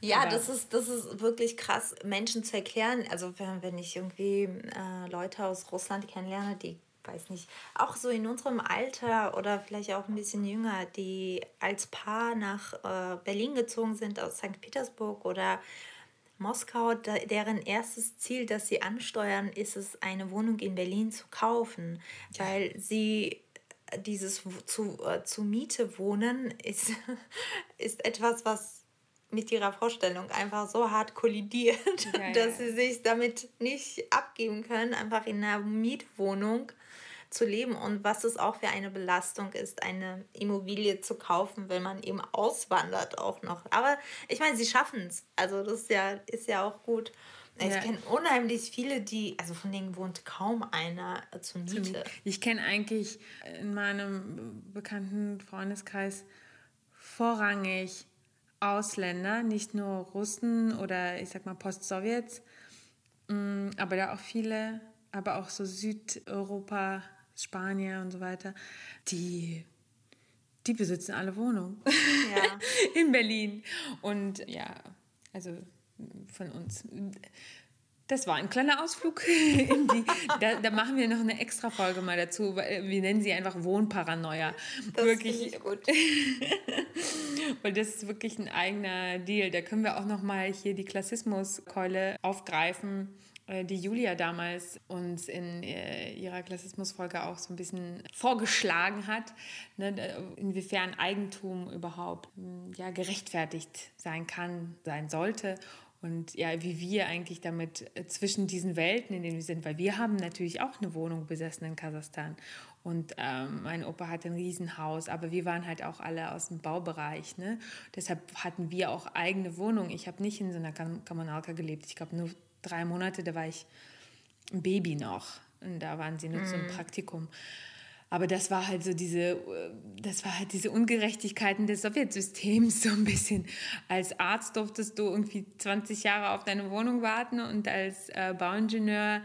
Ja, das ist, das ist wirklich krass, Menschen zu erklären. Also wenn ich irgendwie äh, Leute aus Russland kennenlerne, die weiß nicht, auch so in unserem Alter oder vielleicht auch ein bisschen jünger, die als Paar nach äh, Berlin gezogen sind aus St. Petersburg oder Moskau, deren erstes Ziel, das sie ansteuern, ist es, eine Wohnung in Berlin zu kaufen, ja. weil sie dieses zu, äh, zu Miete wohnen ist, [LAUGHS] ist etwas, was mit ihrer Vorstellung einfach so hart kollidiert, [LAUGHS] ja, dass ja. sie sich damit nicht abgeben können, einfach in einer Mietwohnung zu leben und was es auch für eine Belastung ist, eine Immobilie zu kaufen, wenn man eben auswandert auch noch. Aber ich meine, sie schaffen es. Also das ist ja, ist ja auch gut. Ich ja. kenne unheimlich viele, die, also von denen wohnt kaum einer zur Miete. Ich kenne eigentlich in meinem bekannten Freundeskreis vorrangig Ausländer, nicht nur Russen oder ich sag mal Post-Sowjets, mm, aber da auch viele, aber auch so Südeuropa, Spanier und so weiter, die, die besitzen alle Wohnungen [LAUGHS] ja. [LAUGHS] in Berlin. Und ja, also von uns. Das war ein kleiner Ausflug. [LAUGHS] Die, da, da, machen wir noch eine extra Folge mal dazu. Wir nennen sie einfach Wohnparanoia. Das wirklich gut. Weil das ist wirklich ein eigener Deal. Da können wir auch noch mal hier die Klassismuskeule aufgreifen die Julia damals uns in äh, ihrer Klassismusfolge auch so ein bisschen vorgeschlagen hat, ne, inwiefern Eigentum überhaupt hm, ja, gerechtfertigt sein kann, sein sollte und ja, wie wir eigentlich damit äh, zwischen diesen Welten, in denen wir sind, weil wir haben natürlich auch eine Wohnung besessen in Kasachstan und ähm, mein Opa hatte ein Riesenhaus, aber wir waren halt auch alle aus dem Baubereich. Ne? Deshalb hatten wir auch eigene Wohnungen. Ich habe nicht in so einer Kam Kommunalka gelebt. Ich glaube nur drei Monate, da war ich ein Baby noch. Und da waren sie nur mm. zum Praktikum. Aber das war halt so diese, das war halt diese Ungerechtigkeiten des Sowjetsystems so ein bisschen. Als Arzt durftest du irgendwie 20 Jahre auf deine Wohnung warten und als äh, Bauingenieur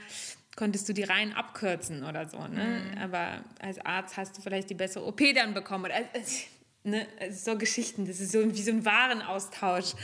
konntest du die Reihen abkürzen oder so. Ne? Mhm. Aber als Arzt hast du vielleicht die bessere OP dann bekommen. Also, Ne, also so Geschichten, das ist so wie so ein Warenaustausch.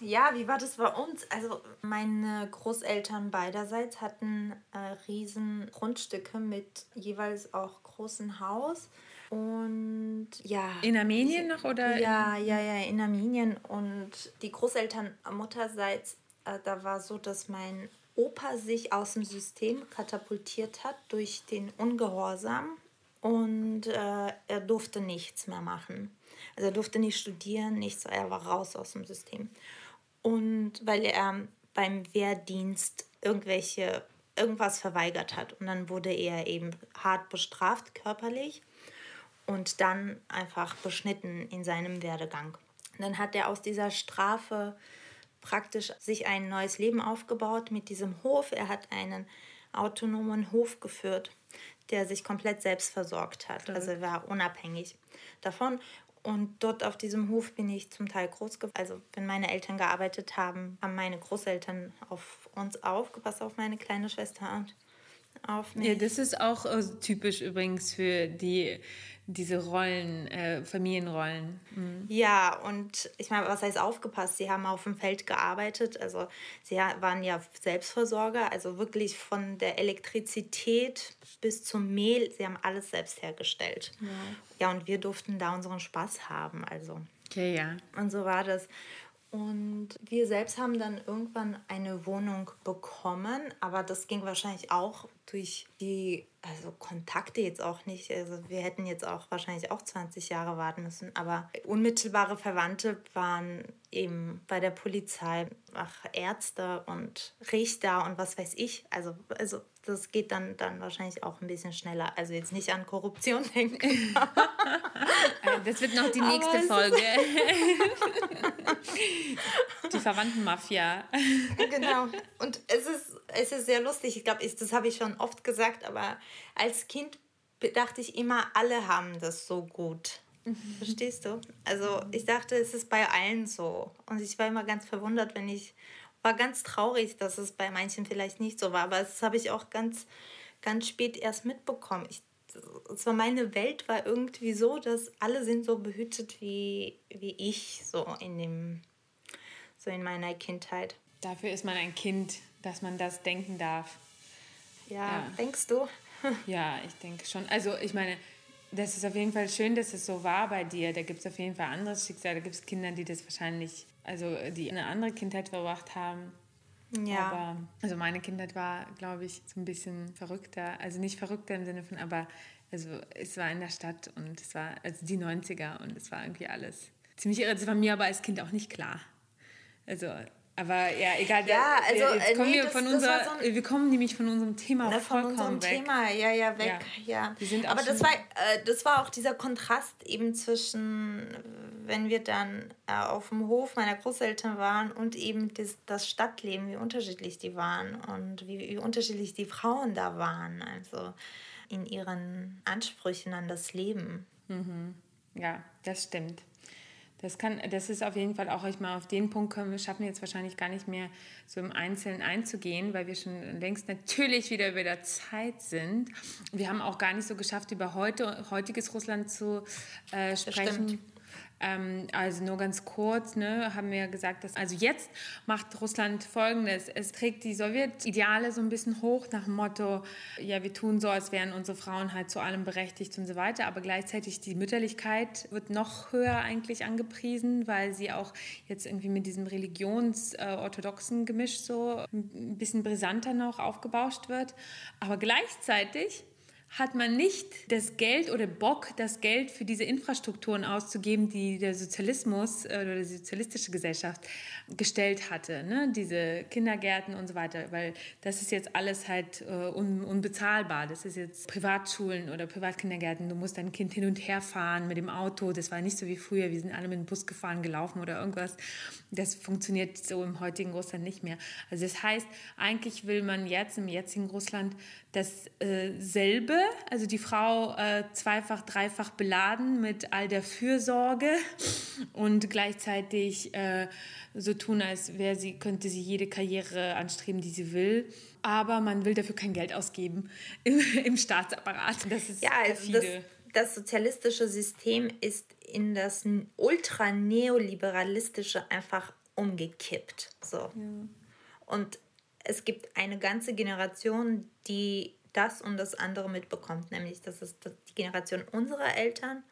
Ja, wie war das bei uns? Also meine Großeltern beiderseits hatten äh, riesen Grundstücke mit jeweils auch großem Haus. Und ja. In Armenien noch oder? Ja, ja, ja, in Armenien. Und die Großeltern mutterseits, äh, da war so, dass mein Opa sich aus dem System katapultiert hat durch den Ungehorsam und äh, er durfte nichts mehr machen. Also er durfte nicht studieren, nichts, er war raus aus dem System. Und weil er beim Wehrdienst irgendwelche irgendwas verweigert hat und dann wurde er eben hart bestraft körperlich und dann einfach beschnitten in seinem Werdegang. Und dann hat er aus dieser Strafe praktisch sich ein neues Leben aufgebaut mit diesem Hof. Er hat einen autonomen Hof geführt der sich komplett selbst versorgt hat. Mhm. Also er war unabhängig davon. Und dort auf diesem Hof bin ich zum Teil groß geworden. Also wenn meine Eltern gearbeitet haben, haben meine Großeltern auf uns aufgepasst, auf meine kleine Schwester und auf mich. Ja, das ist auch äh, typisch übrigens für die diese Rollen, äh, Familienrollen. Mhm. Ja, und ich meine, was heißt aufgepasst? Sie haben auf dem Feld gearbeitet, also sie waren ja Selbstversorger, also wirklich von der Elektrizität bis zum Mehl, sie haben alles selbst hergestellt. Ja, ja und wir durften da unseren Spaß haben, also. Okay, ja. Und so war das. Und wir selbst haben dann irgendwann eine Wohnung bekommen, aber das ging wahrscheinlich auch durch die also Kontakte jetzt auch nicht. Also wir hätten jetzt auch wahrscheinlich auch 20 Jahre warten müssen, aber unmittelbare Verwandte waren eben bei der Polizei, ach, Ärzte und Richter und was weiß ich. Also, also das geht dann, dann wahrscheinlich auch ein bisschen schneller. Also jetzt nicht an Korruption [LAUGHS] denken. das wird noch die nächste Folge. [LAUGHS] die Verwandtenmafia. genau. Und es ist, es ist sehr lustig. Ich glaube, das habe ich schon oft gesagt, aber als Kind dachte ich immer, alle haben das so gut. Verstehst du? Also ich dachte, es ist bei allen so. Und ich war immer ganz verwundert, wenn ich war ganz traurig, dass es bei manchen vielleicht nicht so war. Aber das habe ich auch ganz, ganz spät erst mitbekommen. Ich, war meine Welt war irgendwie so, dass alle sind so behütet wie, wie ich so in dem so in meiner Kindheit. Dafür ist man ein Kind, dass man das denken darf. Ja, ja. denkst du? [LAUGHS] ja, ich denke schon. Also ich meine, das ist auf jeden Fall schön, dass es so war bei dir. Da gibt es auf jeden Fall anderes Schicksal. Da gibt es Kinder, die das wahrscheinlich, also die eine andere Kindheit verbracht haben. Ja. Aber, also meine Kindheit war, glaube ich, so ein bisschen verrückter. Also nicht verrückter im Sinne von, aber also es war in der Stadt und es war, also die 90er und es war irgendwie alles ziemlich irre. Das war mir aber als Kind auch nicht klar. Also aber ja, egal. Ja, also jetzt äh, kommen nee, wir, von das, unserer, so ein, wir kommen nämlich von unserem Thema na, von unserem weg. Thema, ja, ja, weg, ja. ja. Aber das war, äh, das war auch dieser Kontrast eben zwischen, wenn wir dann äh, auf dem Hof meiner Großeltern waren und eben das, das Stadtleben, wie unterschiedlich die waren und wie, wie unterschiedlich die Frauen da waren, also in ihren Ansprüchen an das Leben. Mhm. Ja, das stimmt. Das, kann, das ist auf jeden Fall auch, ich mal auf den Punkt können wir schaffen jetzt wahrscheinlich gar nicht mehr so im Einzelnen einzugehen, weil wir schon längst natürlich wieder über der Zeit sind. Wir haben auch gar nicht so geschafft, über heute, heutiges Russland zu äh, sprechen. Ähm, also nur ganz kurz, ne, haben wir gesagt, dass also jetzt macht Russland Folgendes: Es trägt die Sowjetideale so ein bisschen hoch nach dem Motto, ja, wir tun so, als wären unsere Frauen halt zu allem berechtigt und so weiter, aber gleichzeitig die Mütterlichkeit wird noch höher eigentlich angepriesen, weil sie auch jetzt irgendwie mit diesem religionsorthodoxen Gemisch so ein bisschen brisanter noch aufgebauscht wird. Aber gleichzeitig hat man nicht das Geld oder Bock, das Geld für diese Infrastrukturen auszugeben, die der Sozialismus äh, oder die sozialistische Gesellschaft gestellt hatte. Ne? Diese Kindergärten und so weiter, weil das ist jetzt alles halt äh, un unbezahlbar. Das ist jetzt Privatschulen oder Privatkindergärten. Du musst dein Kind hin und her fahren mit dem Auto. Das war nicht so wie früher. Wir sind alle mit dem Bus gefahren, gelaufen oder irgendwas. Das funktioniert so im heutigen Russland nicht mehr. Also das heißt, eigentlich will man jetzt im jetzigen Russland dasselbe, also die Frau äh, zweifach, dreifach beladen mit all der Fürsorge und gleichzeitig äh, so tun, als wäre sie, könnte sie jede Karriere anstreben, die sie will. Aber man will dafür kein Geld ausgeben [LAUGHS] im, im Staatsapparat. Das ist ja, also das, das sozialistische System ist in das ultra-neoliberalistische einfach umgekippt. So. Ja. Und es gibt eine ganze Generation, die das und das andere mitbekommt, nämlich das ist die Generation unserer Eltern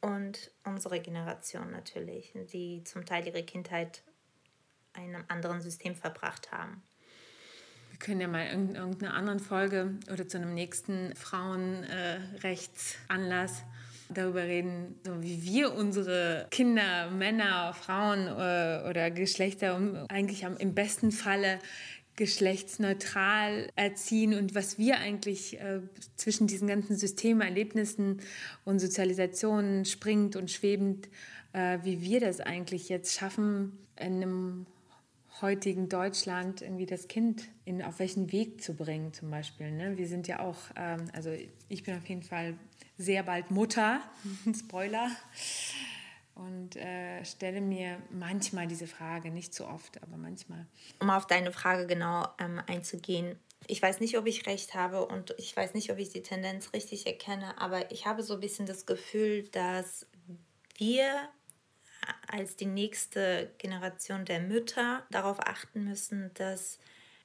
und unsere Generation natürlich, die zum Teil ihre Kindheit in einem anderen System verbracht haben. Wir können ja mal in irgendeiner anderen Folge oder zu einem nächsten Frauenrechtsanlass darüber reden, so wie wir unsere Kinder, Männer, Frauen äh, oder Geschlechter eigentlich im besten Falle geschlechtsneutral erziehen und was wir eigentlich äh, zwischen diesen ganzen Systemen, Erlebnissen und Sozialisationen springend und schwebend, äh, wie wir das eigentlich jetzt schaffen, in einem heutigen Deutschland irgendwie das Kind in, auf welchen Weg zu bringen zum Beispiel. Ne? Wir sind ja auch, ähm, also ich bin auf jeden Fall sehr bald Mutter, [LAUGHS] Spoiler und äh, stelle mir manchmal diese Frage, nicht so oft, aber manchmal. Um auf deine Frage genau ähm, einzugehen. Ich weiß nicht, ob ich recht habe und ich weiß nicht, ob ich die Tendenz richtig erkenne, aber ich habe so ein bisschen das Gefühl, dass wir als die nächste Generation der Mütter darauf achten müssen, dass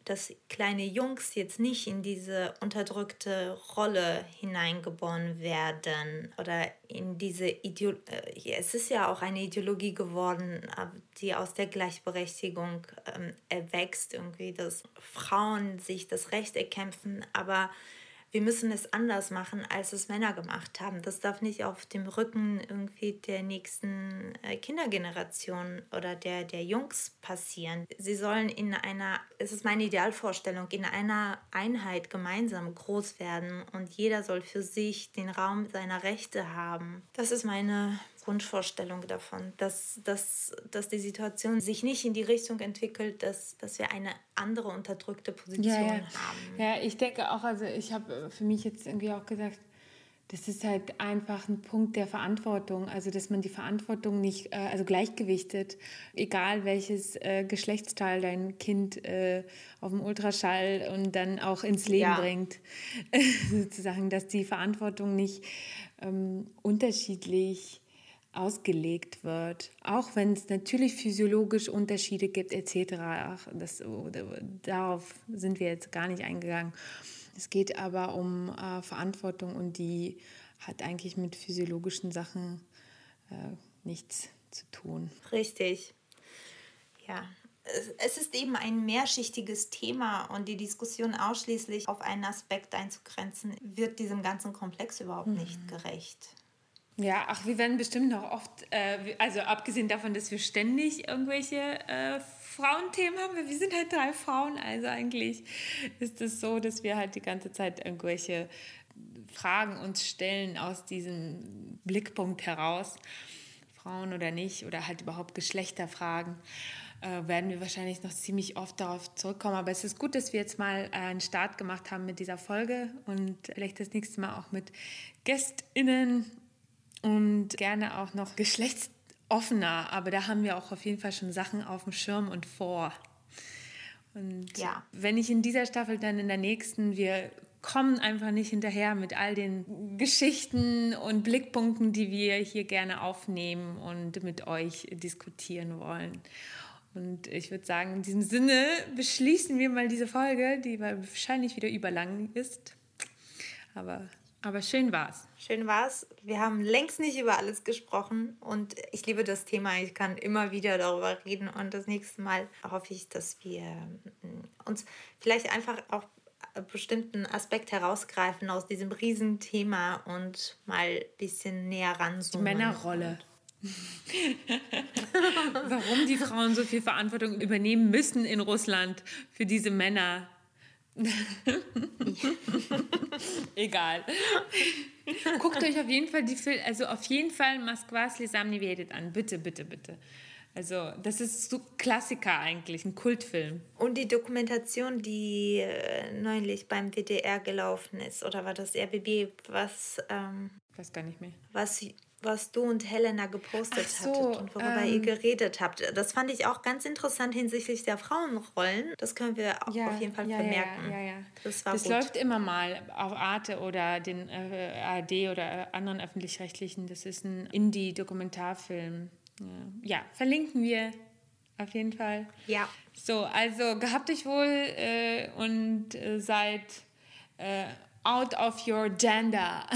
dass kleine Jungs jetzt nicht in diese unterdrückte Rolle hineingeboren werden oder in diese Ideologie. Äh, es ist ja auch eine Ideologie geworden, die aus der Gleichberechtigung ähm, erwächst, irgendwie, dass Frauen sich das Recht erkämpfen, aber wir müssen es anders machen, als es Männer gemacht haben. Das darf nicht auf dem Rücken irgendwie der nächsten äh, Kindergeneration oder der, der Jungs passieren. Sie sollen in einer, es ist meine Idealvorstellung, in einer Einheit gemeinsam groß werden und jeder soll für sich den Raum seiner Rechte haben. Das ist meine Grundvorstellung davon, dass, dass, dass die Situation sich nicht in die Richtung entwickelt, dass, dass wir eine andere unterdrückte Position ja, ja. haben. Ja, ich denke auch, also ich habe für mich jetzt irgendwie auch gesagt, das ist halt einfach ein Punkt der Verantwortung, also dass man die Verantwortung nicht, äh, also gleichgewichtet, egal welches äh, Geschlechtsteil dein Kind äh, auf dem Ultraschall und dann auch ins Leben ja. bringt, [LAUGHS] sozusagen, dass die Verantwortung nicht ähm, unterschiedlich ausgelegt wird, auch wenn es natürlich physiologisch Unterschiede gibt etc. Ach, das, darauf sind wir jetzt gar nicht eingegangen. Es geht aber um äh, Verantwortung und die hat eigentlich mit physiologischen Sachen äh, nichts zu tun. Richtig. Ja, es ist eben ein mehrschichtiges Thema und die Diskussion ausschließlich auf einen Aspekt einzugrenzen, wird diesem ganzen Komplex überhaupt mhm. nicht gerecht. Ja, ach, wir werden bestimmt noch oft, äh, also abgesehen davon, dass wir ständig irgendwelche äh, Frauenthemen haben, wir sind halt drei Frauen, also eigentlich ist es so, dass wir halt die ganze Zeit irgendwelche Fragen uns stellen aus diesem Blickpunkt heraus, Frauen oder nicht, oder halt überhaupt Geschlechterfragen äh, werden wir wahrscheinlich noch ziemlich oft darauf zurückkommen. Aber es ist gut, dass wir jetzt mal einen Start gemacht haben mit dieser Folge und vielleicht das nächste Mal auch mit GästInnen und gerne auch noch geschlechtsoffener, aber da haben wir auch auf jeden Fall schon Sachen auf dem Schirm und vor. Und ja. wenn ich in dieser Staffel dann in der nächsten, wir kommen einfach nicht hinterher mit all den Geschichten und Blickpunkten, die wir hier gerne aufnehmen und mit euch diskutieren wollen. Und ich würde sagen, in diesem Sinne beschließen wir mal diese Folge, die wahrscheinlich wieder überlang ist. Aber aber schön war's. Schön war's. Wir haben längst nicht über alles gesprochen und ich liebe das Thema. Ich kann immer wieder darüber reden und das nächste Mal hoffe ich, dass wir mm, uns vielleicht einfach auch bestimmten Aspekt herausgreifen aus diesem Riesenthema und mal ein bisschen näher ranzoomen. Die Männerrolle. [LAUGHS] Warum die Frauen so viel Verantwortung übernehmen müssen in Russland für diese Männer. [LAUGHS] Egal. Guckt euch auf jeden Fall die Film, also auf jeden Fall Moskwa Slesam Nevedet an. Bitte, bitte, bitte. Also, das ist so Klassiker eigentlich, ein Kultfilm. Und die Dokumentation, die äh, neulich beim WDR gelaufen ist, oder war das RBB, was. Ähm, ich weiß gar nicht mehr. Was was du und Helena gepostet so, hattet und worüber ähm, ihr geredet habt. Das fand ich auch ganz interessant hinsichtlich der Frauenrollen. Das können wir auch ja, auf jeden Fall ja, vermerken. Ja, ja, Das, das läuft immer mal auf Arte oder den äh, ARD oder anderen öffentlich-rechtlichen. Das ist ein Indie-Dokumentarfilm. Ja. verlinken wir auf jeden Fall. Ja. So, also gehabt euch wohl äh, und äh, seid äh, out of your gender. [LAUGHS]